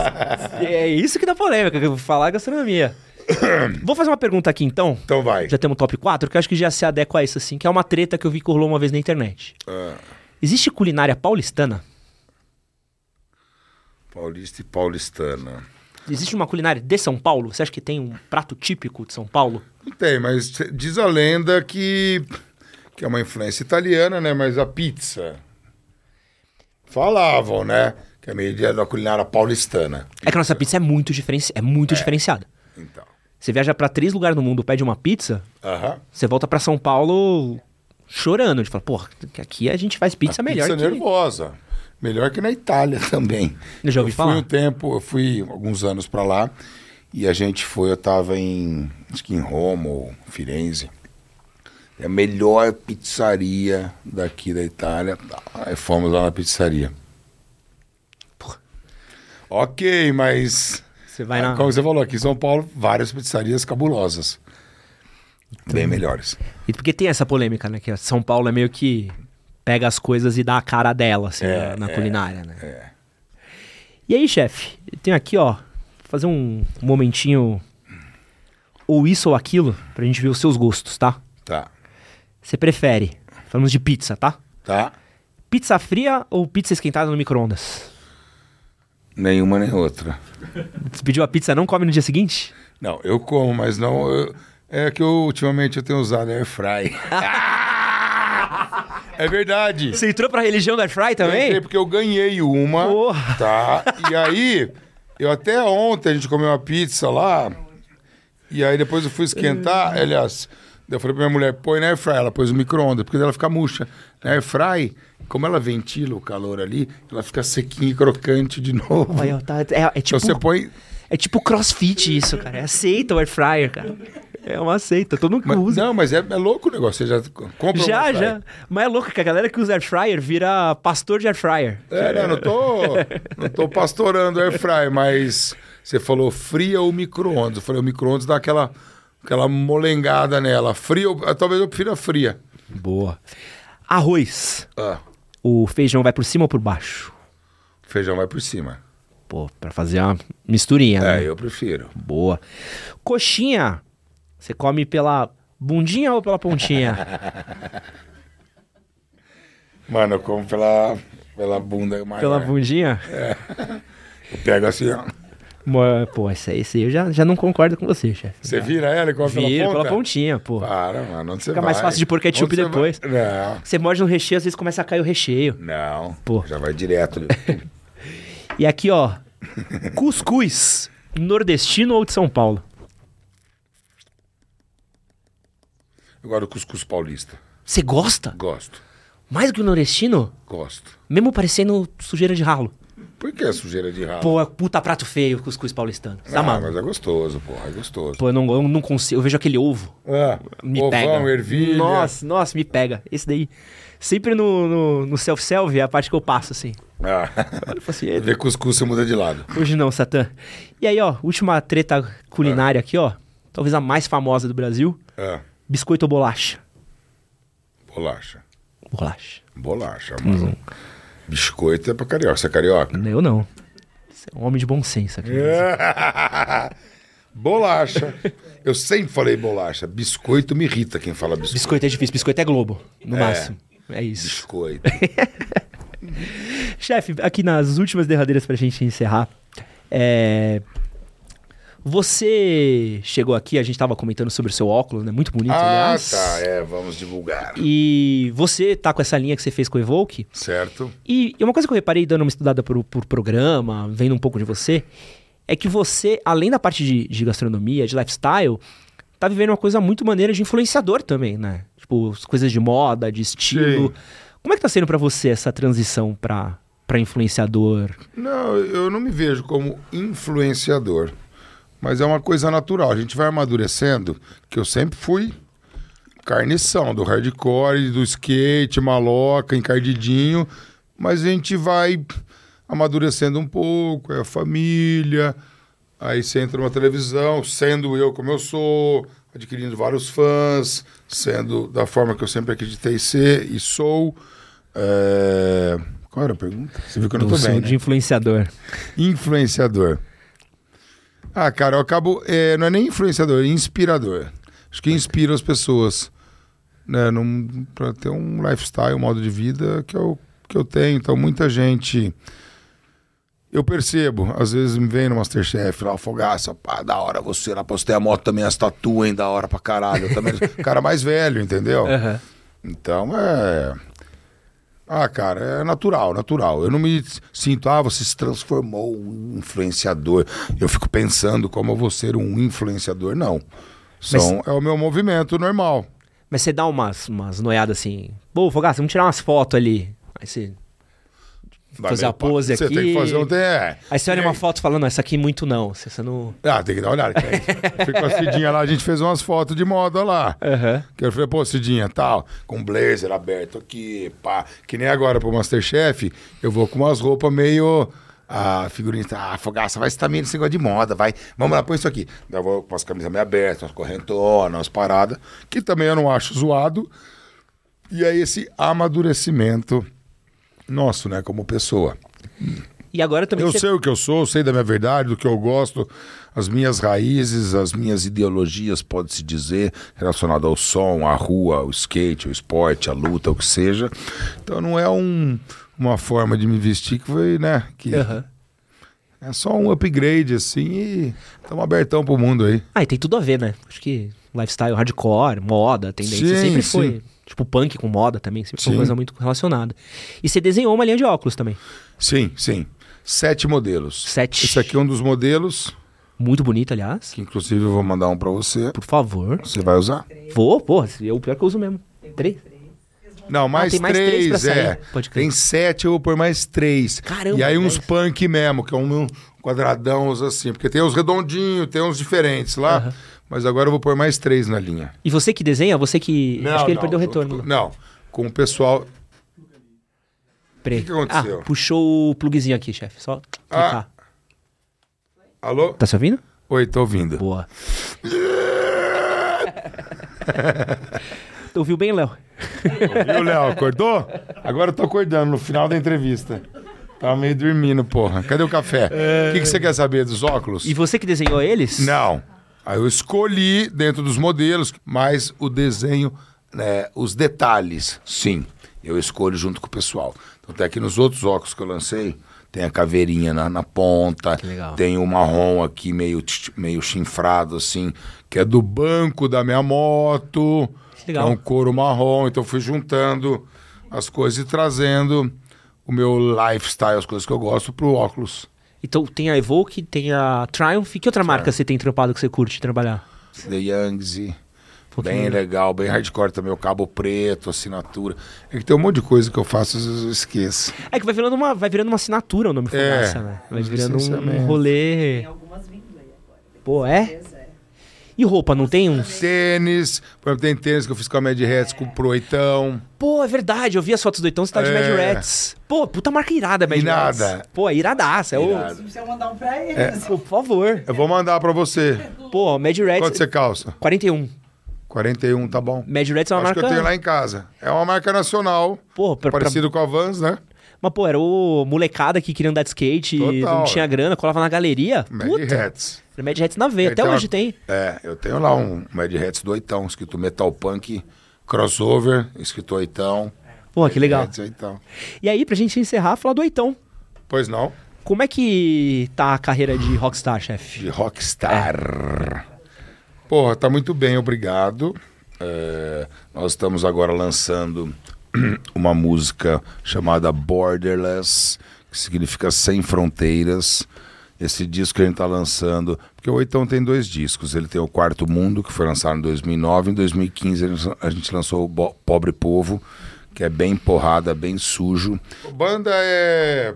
É isso que dá polêmica, que eu vou falar gastronomia. Vou fazer uma pergunta aqui então. Então vai. Já temos um top 4, que eu acho que já se adequa a isso, assim, que é uma treta que eu vi que rolou uma vez na internet. Ah, Existe culinária paulistana? paulista e paulistana. Existe uma culinária de São Paulo? Você acha que tem um prato típico de São Paulo? Não tem, mas diz a lenda que, que é uma influência italiana, né? Mas a pizza. Falavam, né? Que é meio da culinária paulistana. É que a nossa pizza é muito, diferenci... é muito diferenciada. Então. Você viaja pra três lugares no mundo, pede uma pizza, Aham. você volta pra São Paulo chorando. De falar, porra, que aqui a gente faz pizza melhor Pizza que... nervosa. Melhor que na Itália também. Eu já ouvi eu falar. Fui um tempo, eu fui alguns anos pra lá e a gente foi, eu tava em, acho que em Roma ou Firenze. É a melhor pizzaria daqui da Itália. Aí fomos lá na pizzaria. Porra. Ok, mas Você vai na... como você falou, aqui em São Paulo, várias pizzarias cabulosas. Bem melhores. E porque tem essa polêmica, né? Que São Paulo é meio que pega as coisas e dá a cara dela, assim, É, na, na é, culinária, né? é. E aí, chefe, tem aqui, ó, fazer um momentinho ou isso ou aquilo pra gente ver os seus gostos, tá? Tá. Você prefere, falamos de pizza, tá? Tá? Pizza fria ou pizza esquentada no micro-ondas? Nenhuma nem outra. Você pediu a pizza, não come no dia seguinte? Não, eu como, mas não. eu- é que eu ultimamente eu tenho usado air fry. é verdade. Você entrou pra religião da Air Fry Eu também? entrei porque eu ganhei uma, Porra. tá? E aí, eu até ontem a gente comeu uma pizza lá, e aí depois eu fui esquentar, aliás, daí eu falei pra minha mulher, põe na air fry, ela pôs no micro-ondas, porque ela fica murcha. Na air fry, como ela ventila o calor ali, ela fica sequinha e crocante de novo. Olha, tá, é, é Então tipo, você põe... é tipo crossfit isso, cara. É aceita o Air Fryer, cara. É uma aceita, todo mundo Mas- usa. não, mas é, é louco o negócio, você já compra um Já, fry. já. Mas é louco que a galera que usa Air Fryer vira pastor de Air Fryer. É, não, não tô, não tô pastorando air fry, mas você falou fria ou micro-ondas. Eu falei, o micro-ondas dá aquela, aquela molengada nela. Fria, ou- talvez eu prefira fria. Boa. Arroz. Ah, O feijão vai por cima ou por baixo? feijão vai por cima. Pô, pra fazer uma misturinha, né? É, eu prefiro. Boa. Coxinha. Você come pela bundinha ou pela pontinha? Mano, eu como pela, pela bunda maior. pela bundinha? Eu pego assim, ó. Pô, esse aí, esse aí eu já, já não concordo com você, chefe. Você vira ela e come Vira pela ponta? pela pontinha, pô. Para, mano. Onde você Fica vai? mais fácil de pôr ketchup Onde depois. Não, Você morde no recheio, às vezes começa a cair o recheio. não. Pô. Já vai direto. E aqui, ó. Cuscuz. Nordestino ou de São Paulo? Gosto do cuscuz paulista. Você gosta? Gosto. Mais do que o nordestino? Gosto. Mesmo parecendo sujeira de ralo. Por que sujeira de ralo? Pô, é puta prato feio, cuscuz paulistano. Tá ah, mas é gostoso, porra, é gostoso. Pô, eu não, eu não consigo. Eu vejo aquele ovo. Ah, Me ovão, pega. ervilha. Nossa, nossa, me pega. Esse daí. Sempre no, no, no self-self é a parte que eu passo, assim. Ah. Olha, assim, Vê cuscuz, você muda de lado. Hoje não, Satã. E aí, ó, última treta culinária aqui, ó. Talvez a mais famosa do Brasil. Ah, Biscoito ou bolacha? bolacha. Bolacha. Bolacha, mano. Biscoito é pra carioca. Você é carioca? Eu não. Você é um homem de bom senso bolacha. Eu sempre falei bolacha. Biscoito me irrita quem fala biscoito. Biscoito é difícil. Biscoito é Globo, no É. máximo. É isso. Biscoito. Chefe, aqui nas últimas derradeiras pra gente encerrar. É... Você chegou aqui, a gente tava comentando sobre o seu óculos, né? Muito bonito, ah, aliás. tá. É, vamos divulgar. E você tá com essa linha que você fez com o Evoke. Certo? E e uma coisa que eu reparei dando uma estudada por, por programa, vendo um pouco de você, é que você, além da parte de, de gastronomia, de lifestyle, tá vivendo uma coisa muito maneira de influenciador também, né? Tipo, as coisas de moda, de estilo. Sim. Como é que tá sendo pra você essa transição pra, pra influenciador? Não, eu não me vejo como influenciador. Mas é uma coisa natural. A gente vai amadurecendo, que eu sempre fui carnição do hardcore, do skate, maloca, encardidinho. Mas a gente vai amadurecendo um pouco, é a família. Aí você entra numa televisão, sendo eu como eu sou, adquirindo vários fãs, sendo da forma que eu sempre acreditei ser e sou. É, Qual era a pergunta? Você viu que eu não Do tô seu- bem, né? de influenciador. Influenciador. Ah, cara, eu acabo. é, não é nem influenciador, é inspirador. Acho que inspira as pessoas. Né, num, pra ter um lifestyle, um modo de vida que eu, que eu tenho. Então, muita gente. Eu percebo, às vezes me vem no Masterchef lá, fogaça, pá, da hora você lá, postei a moto também, as tatu, hein, da hora pra caralho. Eu também, cara mais velho, entendeu? Aham. Então é. Ah, cara, é natural, natural. Eu não me sinto, ah, você se transformou um influenciador. Eu fico pensando como eu vou ser um influenciador. Não. São, É o meu movimento normal. Mas você dá umas, umas noiadas assim. Pô, Fogaça, vamos tirar umas fotos ali. Aí você. Fazer a pose pa- Você aqui. tem que fazer um. É. Aí você olha E uma aí- foto falando, "Não, essa aqui muito não. Você, você não. Ah, tem que dar uma olhada. aí Fica com a Cidinha lá, a gente fez umas fotos de moda lá. Aham. Que eu falei, pô, Cidinha, tal, com blazer aberto aqui, pá. Que nem agora pro Masterchef, eu vou com umas roupas meio. A figurinha, ah, fogaça, vai estar meio nesse negócio de moda, vai. Vamos lá, põe isso aqui. Daí eu vou com as camisas meio abertas, umas correntonas, umas paradas, que também eu não acho zoado. E aí esse amadurecimento nosso, né, como pessoa. E agora também Eu você- sei o que eu sou, sei da minha verdade, do que eu gosto, as minhas raízes, as minhas ideologias, pode-se dizer, relacionado ao som, à rua, ao skate, ao esporte, à luta, o que seja. Então não é um, uma forma de me vestir que foi, né? Que Aham. É só um upgrade, assim, e estamos abertão pro mundo aí. Ah, e tem tudo a ver, né? Acho que lifestyle, hardcore, moda, tendência, Sim, sempre sim. foi. Tipo, punk com moda também, sempre foi uma coisa muito relacionada. E você desenhou uma linha de óculos também. Sim, sim. Sete modelos. Sete. Esse aqui é um dos modelos, Muito bonito, aliás. que inclusive eu vou mandar um pra você. Por favor. Você vai usar? Vou, pô, eu pior que eu uso mesmo. Três? Não, mais, Ah, tem mais três três, é. Pode crer. Tem sete, eu vou pôr mais três. Caramba, E aí uns dez. punk mesmo, que é um quadradão assim. Porque tem uns redondinhos, tem uns diferentes lá. Mas agora eu vou pôr mais três na linha. E você que desenha, você que. Acho que ele perdeu o retorno. com- Não, com o pessoal. O que que aconteceu? Ah, puxou o plugzinho aqui, chefe. Só clicar. Alô? Tá se ouvindo? Oi, tô ouvindo. Boa. Tu ouviu bem, Léo? Viu, Léo? Acordou? Agora eu tô acordando no final da entrevista. Tava meio dormindo, porra. Cadê o café? O que, que você quer saber dos óculos? E você que desenhou eles? Não. Aí eu escolhi dentro dos modelos, mas o desenho, né, os detalhes, sim, eu escolho junto com o pessoal. Então até aqui nos outros óculos que eu lancei, tem a caveirinha na, na ponta, legal. tem o marrom aqui meio, meio chinfrado assim, que é do banco da minha moto, Que que é legal. um couro marrom, então eu fui juntando as coisas e trazendo o meu lifestyle, as coisas que eu gosto pro óculos. Então tem a Evoque, tem a Triumph. E que outra marca você tem trampado que você curte trabalhar? The Youngs e que bem legal. bem hardcore também, o cabo preto, assinatura. É que tem um monte de coisa que eu faço, vezes eu esqueço. É que vai virando uma, vai virando uma assinatura o nome É, Fogaça, né? Vai virando um, licenciamento. rolê. Tem algumas vindo aí agora. Pô, é? É. E roupa, não tem uns? Tênis, por exemplo, tem tênis que eu fiz com a Mad Hats com pro oitão. Pô, é verdade, eu vi as fotos do Eitão, você tá de É. Mad Rats. Pô, puta marca irada, Mad Irada. Rats. Pô, é iradaça. É o... Irada. Você precisa mandar um pra É. eles. Pô, por favor. Eu vou mandar pra você. Pô, Mad Rats... Quanto você calça? 41. 41, tá bom. Mad Rats é uma Acho marca... que eu tenho lá em casa. É uma marca nacional, Pô, pra, pra- parecido com a Vans, né? Mas, pô, era o molecada que queria andar de skate, Total, não tinha é. grana, colava na galeria. Mad Puta, Hats. Mad Hats na veia. Até tem uma- hoje tem. É, eu tenho lá um Mad Hats do oitão, escrito Metal Punk Crossover, escrito oitão. Pô, que legal. Hats, oitão. E aí, pra gente encerrar, falar do Eitão. Pois não? Como é que tá a carreira de rockstar, chefe? De Rockstar. Porra, tá muito bem, obrigado. É, nós estamos agora lançando uma música chamada Borderless, que significa Sem Fronteiras. Esse disco que a gente tá lançando, porque o Oitão tem dois discos. Ele tem o Quarto Mundo, que foi lançado em 2009. Em 2015 a gente- lançou o Bo- Pobre Povo, que é bem porrada, bem sujo. Banda é,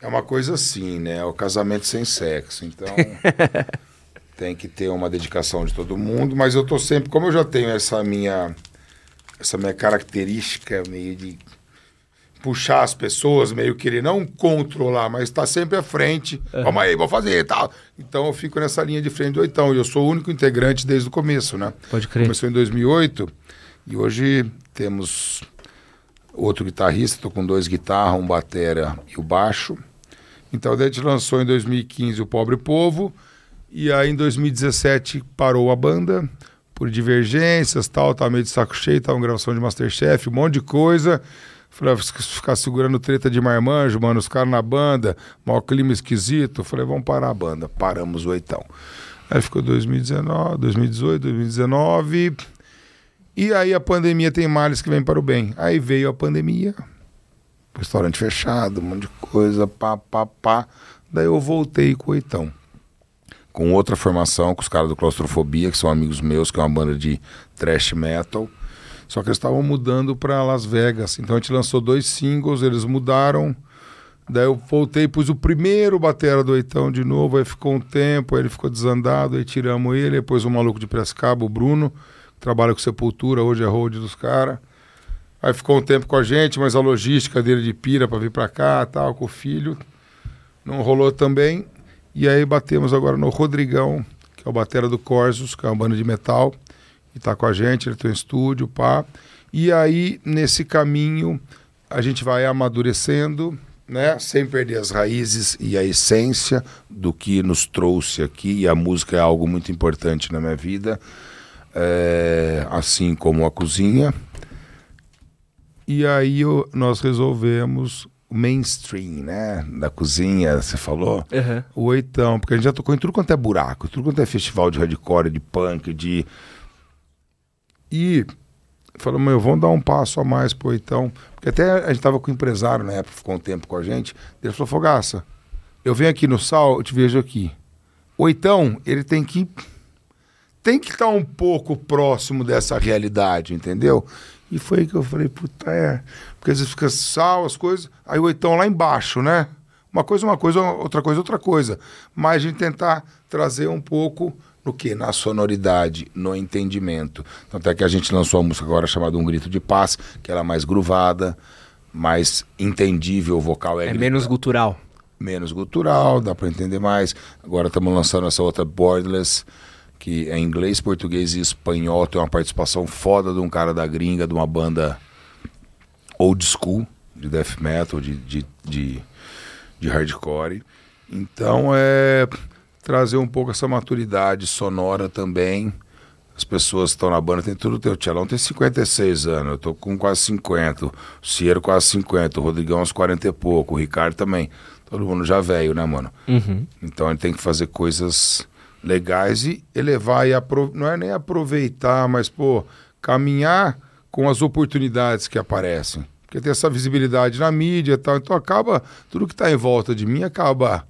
é uma coisa assim, né? É o casamento sem sexo. Então tem que ter uma dedicação de todo mundo, mas eu tô sempre, como eu já tenho essa minha essa minha característica meio de puxar as pessoas, meio querer não controlar, mas estar sempre à frente. Vamos aí, vou fazer e tal. Então eu fico nessa linha de frente do oitão. E eu sou o único integrante desde o começo, né? Pode crer. Começou em 2008 e hoje temos outro guitarrista, tô com dois guitarras, um batera e o baixo. Então a gente lançou em 2015 o Pobre Povo e aí em 2017 parou a banda por divergências, tal, tava meio de saco cheio, tava em gravação de Masterchef, um monte de coisa. Falei, ah, ficar- segurando treta de marmanjo, mano, os caras na banda, maior clima esquisito. Falei, vamos parar a banda. Paramos o oitão. Aí ficou 2019, 2018, 2019. E aí a pandemia tem males que vem para o bem. Aí veio a pandemia, restaurante fechado, um monte de coisa, pá, pá, pá. Daí eu voltei com o Oitão. Com outra formação, com os caras do Claustrofobia, que são amigos meus, que é uma banda de thrash metal. Só que eles estavam mudando para Las Vegas. Então a gente lançou dois singles, eles mudaram. Daí eu voltei, pus o primeiro batera do Oitão de novo, aí ficou um tempo, aí ele ficou desandado, aí tiramos ele, depois o maluco de Prescaba, o Bruno, que trabalha com Sepultura, hoje é hold dos caras. Aí ficou um tempo com a gente, mas a logística dele de pira para vir para cá, tal, com o filho, não rolou também. E aí batemos agora no Rodrigão, que é o batera do Corsos, que é uma banda de metal, e tá com a gente, ele tem um estúdio, pá. E aí, nesse caminho, a gente vai amadurecendo, né? Sem perder as raízes e a essência do que nos trouxe aqui. E a música é algo muito importante na minha vida, é, assim como a cozinha. E aí eu- nós resolvemos mainstream, né? Da cozinha, você falou. Aham. O oitão, porque a gente já tocou em tudo quanto é buraco, tudo quanto é festival de hardcore, de punk, de. E falou, meu, vamos dar um passo a mais pro oitão. Porque até a gente tava com o empresário na época, ficou um tempo com a gente. Ele falou, Fogaça, eu venho aqui no Sal, eu te vejo aqui. O oitão, ele tem que. Tem que estar um pouco próximo dessa realidade, entendeu? E foi aí que eu falei, puta, é. Porque às vezes fica sal, as coisas. Aí o oitão lá embaixo, né? Uma coisa, uma coisa, outra coisa, outra coisa. Mas a gente tentar trazer um pouco no que? Na sonoridade, no entendimento. Tanto é que a gente lançou uma música agora chamada Um Grito de Paz, que ela é mais gruvada, mais entendível, o vocal é, É menos gutural. menos gutural, dá para entender mais. Agora estamos lançando essa outra Borderless, que é inglês, português e espanhol. Tem uma participação foda de um cara da gringa, de uma banda old school, de death metal, de, de, de, de hardcore. Então é trazer um pouco essa maturidade sonora também. As pessoas estão na banda, tem tudo. Teu Tchelão tem 56 anos, eu tô com quase 50. O Cieiro quase 50, o Rodrigão uns 40 e pouco, o Ricardo também. Todo mundo já velho, né, mano? Uhum. Então ele tem que fazer coisas legais e elevar e apro... não é nem aproveitar, mas pô, caminhar com as oportunidades que aparecem. Porque tem essa visibilidade na mídia e tal, então acaba tudo que está em volta de mim acaba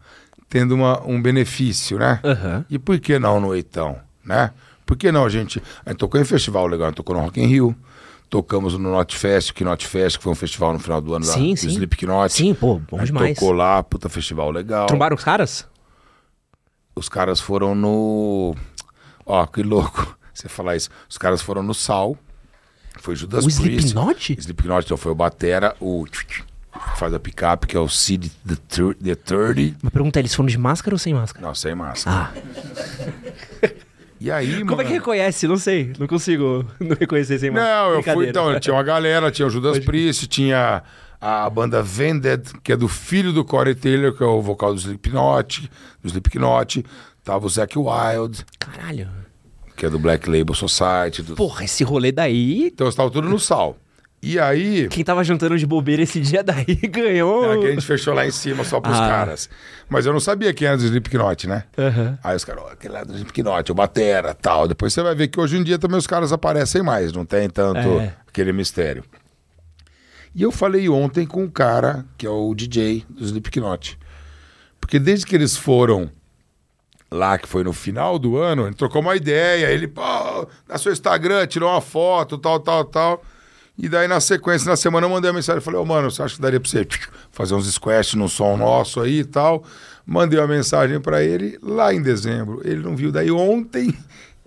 tendo uma, um benefício, né? Aham. E por que não no oitão, né? Por que não a gente... A gente tocou em festival legal, a gente tocou no Rock in Rio, tocamos no Not Fest, que Not Fest, que foi um festival no final do ano Sim, lá, sim. do Slipknot. Sim, pô, bom demais. tocou lá, puta festival legal. Trombaram os caras? Os caras foram no... Ó, que louco você falar isso. Os caras foram no Sal, foi Judas o Priest. Slipknot? Slipknot, então foi o Batera, o... faz a picape, que é o Sid the, the 30. Uma pergunta, eles foram de máscara ou sem máscara? Não, sem máscara. Ah, E aí, como é que mano... reconhece? Não sei, não consigo não reconhecer sem máscara. Não, eu fui. Então, tinha uma galera, tinha o Judas Priest, tinha a banda Vended, que é do filho do Corey Taylor, que é o vocal do Slipknot, do Slipknot. Tava o Zac Wild, Caralho. que é do Black Label Society. do- Porra, esse rolê daí... Então, estava tudo no sal. E aí, Quem tava jantando de bobeira esse dia daí ganhou... aqui a gente fechou lá em cima só pros Ah. caras. Mas eu não sabia quem era do Slipknot, né? Aham. Aí os caras, ó, aquele lá do Slipknot, o Batera, tal. Depois você vai ver que hoje em dia também os caras aparecem mais, não tem tanto É. aquele mistério. E eu falei ontem com um cara, que é o DJ do Slipknot. Porque desde que eles foram lá, que foi no final do ano, ele trocou uma ideia, ele, pô, na seu Instagram, tirou uma foto, tal, tal, tal. E daí, na sequência, na semana, eu mandei uma mensagem. Falei, ô, mano, você acha que daria pra você fazer uns squash no som nosso aí e tal? Mandei uma mensagem pra ele lá em dezembro. Ele não viu. Daí, ontem,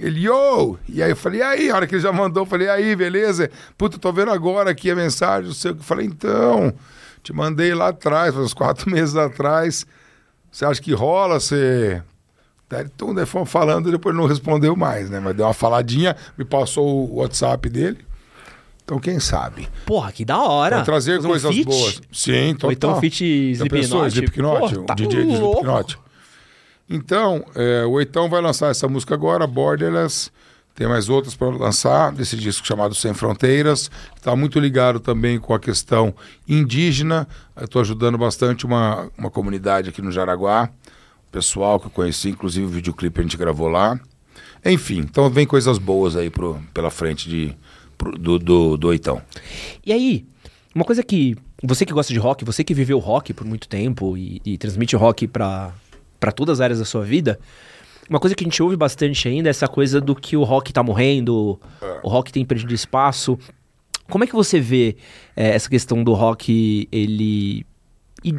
ele, ô! E aí eu falei, e aí? A hora que ele já mandou, eu falei, e aí, beleza? Puta, tô vendo agora aqui a mensagem, não sei o que. Eu falei, então, te mandei lá atrás, uns quatro meses atrás. Você acha que rola? Você. Daí então, daí fomos falando e depois não respondeu mais, né? Mas deu uma faladinha, me passou o WhatsApp dele. Então, quem sabe? Porra, que da hora. Pra trazer Fazer um coisas feat? boas. Sim, total. Ou então pensou, Slipknot? Slipknot, Pô, o tá DJ louco. Slipknot. Então, é, o Eitão vai lançar essa música agora, Borderless. Tem mais outras para lançar, desse disco chamado Sem Fronteiras. Está muito ligado também com a questão indígena. Estou ajudando bastante uma, uma comunidade aqui no Jaraguá. Pessoal que eu conheci, inclusive o videoclipe a gente gravou lá. Enfim, então vem coisas boas aí pro, pela frente de, pro- do, do, do Eitão. E aí, uma coisa que você que gosta de rock, você que viveu rock por muito tempo e, e transmite rock pra pra todas as áreas da sua vida, uma coisa que a gente ouve bastante ainda é essa coisa do que o rock tá morrendo, o rock tem perdido espaço. Como é que você vê eh, essa questão do rock, ele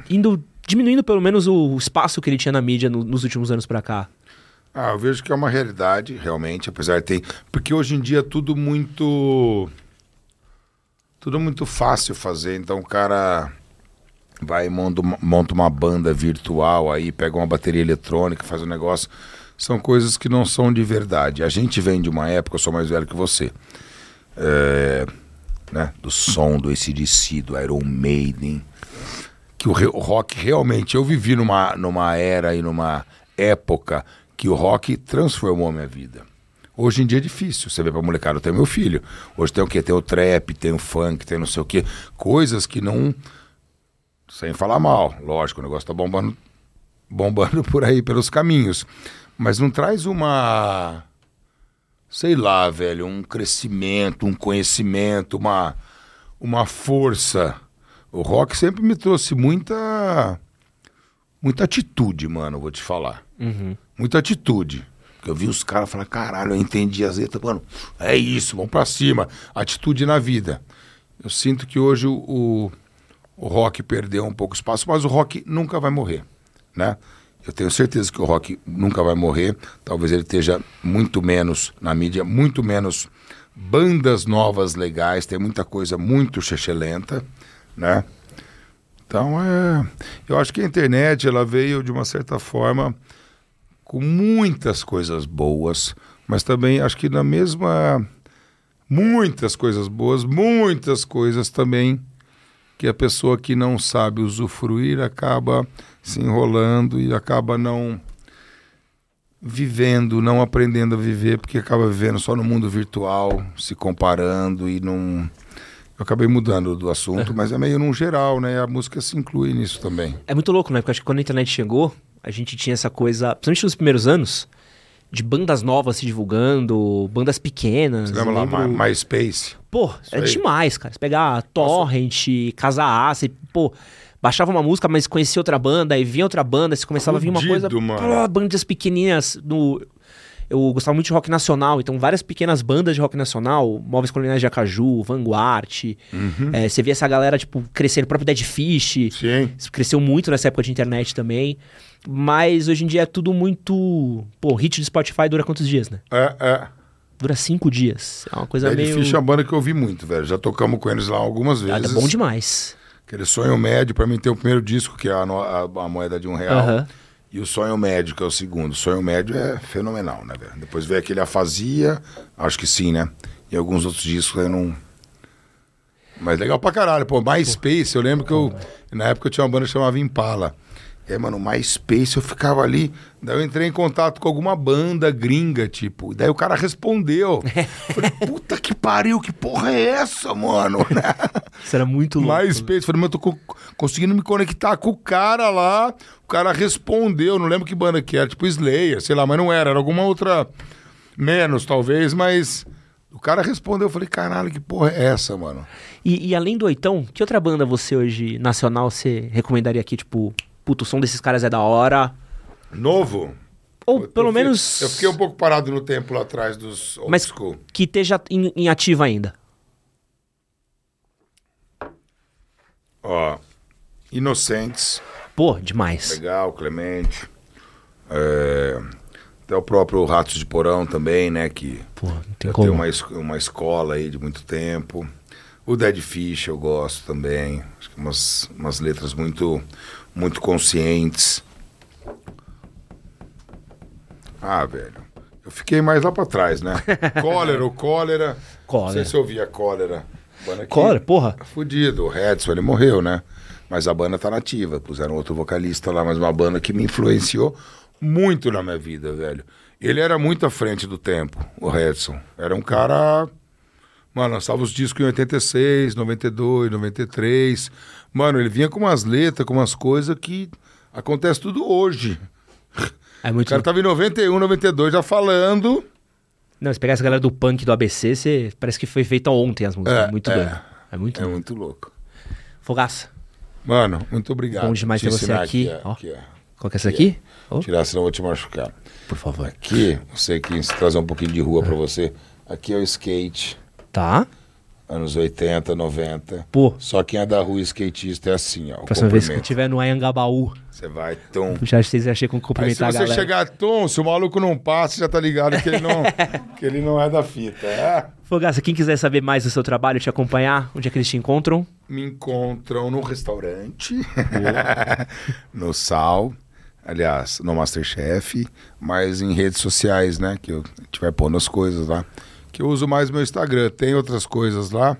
indo diminuindo pelo menos o espaço que ele tinha na mídia no- nos últimos anos pra cá? Ah, eu vejo que é uma realidade, realmente, apesar de ter. Porque hoje em dia é tudo muito. Tudo muito fácil fazer. Então o cara vai monta uma, monta uma banda virtual aí, pega uma bateria eletrônica, faz um negócio. São coisas que não são de verdade. A gente vem de uma época, eu sou mais velho que você. é, né, do som do ACDC, do Iron Maiden que o rock realmente. Eu vivi numa, numa era e numa época que o rock transformou a minha vida. Hoje em dia é difícil. Você vê pra molecada, eu tenho meu filho. Hoje tem o quê? Tem o trap, tem o funk, tem não sei o quê. Coisas que não. Sem falar mal, lógico, o negócio tá bombando, bombando por aí, pelos caminhos. Mas não traz uma. Sei lá, velho, um crescimento, um conhecimento, uma, uma força. O rock sempre me trouxe muita. Muita atitude, mano, vou te falar. Muita atitude. Porque eu vi os caras falar, caralho, eu entendi as letras, mano, é isso, vamos pra cima. Atitude na vida. Eu sinto que hoje o, o, o rock perdeu um pouco espaço, mas o rock nunca vai morrer, né? Eu tenho certeza que o rock nunca vai morrer. Talvez ele esteja muito menos na mídia, muito menos bandas novas legais, tem muita coisa muito chechelenta, né? Então, é, eu acho que a internet ela veio de uma certa forma com muitas coisas boas, mas também acho que na mesma muitas coisas boas, muitas coisas também que a pessoa que não sabe usufruir acaba se enrolando e acaba não vivendo, não aprendendo a viver, porque acaba vivendo só no mundo virtual, se comparando e não. Eu acabei mudando do assunto, mas é meio num geral, né? A música se inclui nisso também. É muito louco, né? Porque acho que quando a internet chegou, a gente tinha essa coisa, principalmente nos primeiros anos, de bandas novas se divulgando, bandas pequenas. Você lembra lá, lembro- My- MySpace? Pô, é aí. demais, cara. Você pegar Torrent, Casa A, você, pô, baixava uma música, mas conhecia outra banda, aí vinha outra banda, você começava a vir uma Fudido, coisa. mano. Pô, bandas pequenininhas no. eu gostava muito de rock nacional, então várias pequenas bandas de rock nacional, Móveis Coloniais de Acaju, Vanguard. é, você via essa galera, tipo, crescendo, o próprio Dead Fish. Sim. Isso cresceu muito nessa época de internet também. Mas hoje em dia é tudo muito. Pô, hit do Spotify dura quantos dias, né? É, é. Dura cinco dias. É uma coisa É meio. difícil a banda que eu ouvi muito, velho. Já tocamos com eles lá algumas Ah, vezes. É bom demais. Aquele Sonho Médio, pra mim tem o primeiro disco, que é a, a- a moeda de um real. Aham. E o Sonho Médio, que é o segundo. O Sonho Médio é fenomenal, né, velho? Depois veio aquele Afasia, acho que sim, né? E alguns outros discos eu não. Mas legal pra caralho, pô. MySpace, eu lembro que eu. Na época eu tinha uma banda que chamava Impala. E aí, mano, MySpace eu ficava ali. Daí eu entrei em contato com alguma banda gringa, tipo. Daí o cara respondeu. Falei, puta que pariu, que porra é essa, mano? Isso era muito louco. MySpace. Falei, mas eu tô co- conseguindo me conectar com o cara lá. O cara respondeu, não lembro que banda que era, tipo Slayer, sei lá, mas não era, era alguma outra menos, talvez, mas o cara respondeu. Eu falei, caralho, que porra é essa, mano? E, e além do Oitão, que outra banda você hoje, nacional, você recomendaria aqui? Tipo, puto, o som desses caras é da hora. Novo? Ou Eu pelo fi- menos. Eu fiquei um pouco parado no tempo lá atrás dos old Mas school. que esteja em, em ativa ainda. Ó, Inocentes, Pô, demais. legal, Clemente. É, até o próprio Ratos de Porão também, né? Que Pô, tem tem uma, uma escola aí de muito tempo. O Dead Fish eu gosto também. Acho que umas, umas letras muito, muito conscientes. Ah, velho. Eu fiquei mais lá pra trás, né? Cólera, o Cólera. Cólera. Não sei se eu ouvia Cólera. Banda Cólera, porra. Fudido. O Edson, ele morreu, né? Mas a banda tá nativa. Puseram outro vocalista lá, mas uma banda que me influenciou muito na minha vida, velho. Ele era muito à frente do tempo, o Edson. Era um cara. Mano, lançava os discos em 86, 92, 93. Mano, ele vinha com umas letras, com umas coisas que acontece tudo hoje. É O muito. cara tava em 91, 92 já falando. Não, se pegar essa galera do punk do ABC, você... parece que foi feito ontem as músicas. É, É, muito é. doido. É muito É doido. muito louco. Fogaça. Mano, muito obrigado. Bom demais Te ter você ensinar aqui, ó, ó. aqui, ó. Que é essa aqui? Ô, Tirar, senão eu vou te machucar. por favor. Aqui, você quis trazer um pouquinho de rua pra você. Aqui é o skate, Tá. Anos 80, 90. Pô, Só quem é da rua skatista é assim, ó. Próxima vez que eu cumprimento. tiver no Anhangabaú, Você vai, tom. já achei com Aí se cumprimentar a você galera. chegar tom, se o maluco não passa, já tá ligado que ele não, que ele não é da fita. É? Fogaça, quem quiser saber mais do seu trabalho, te acompanhar, onde é que eles te encontram? Me encontram no restaurante, no Sal, aliás, no Masterchef, mas em redes sociais, né? Que eu a gente vai pondo as coisas lá. Que eu uso mais meu Instagram. Tem outras coisas lá,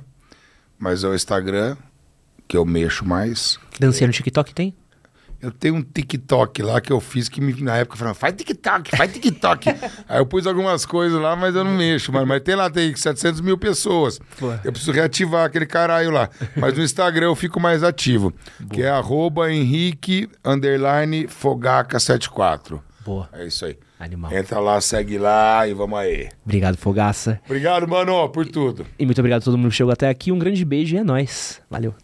mas é o Instagram que eu mexo mais. Dancinha no TikTok tem? Eu tenho um TikTok lá que eu fiz que me, na época falaram, faz TikTok, faz TikTok. Aí eu pus algumas coisas lá, mas eu não mexo, mano. Mas tem lá, tem 700 mil pessoas. Eu preciso reativar aquele caralho lá. Mas no Instagram eu fico mais ativo, que é arroba Henrique underline Fogaca74. Boa, É isso aí. animal. Entra lá, segue lá e vamos aí. Obrigado, Fogaça. Obrigado, mano, por tudo. E muito obrigado a todo mundo que chegou até aqui. Um grande beijo e é nóis. Valeu.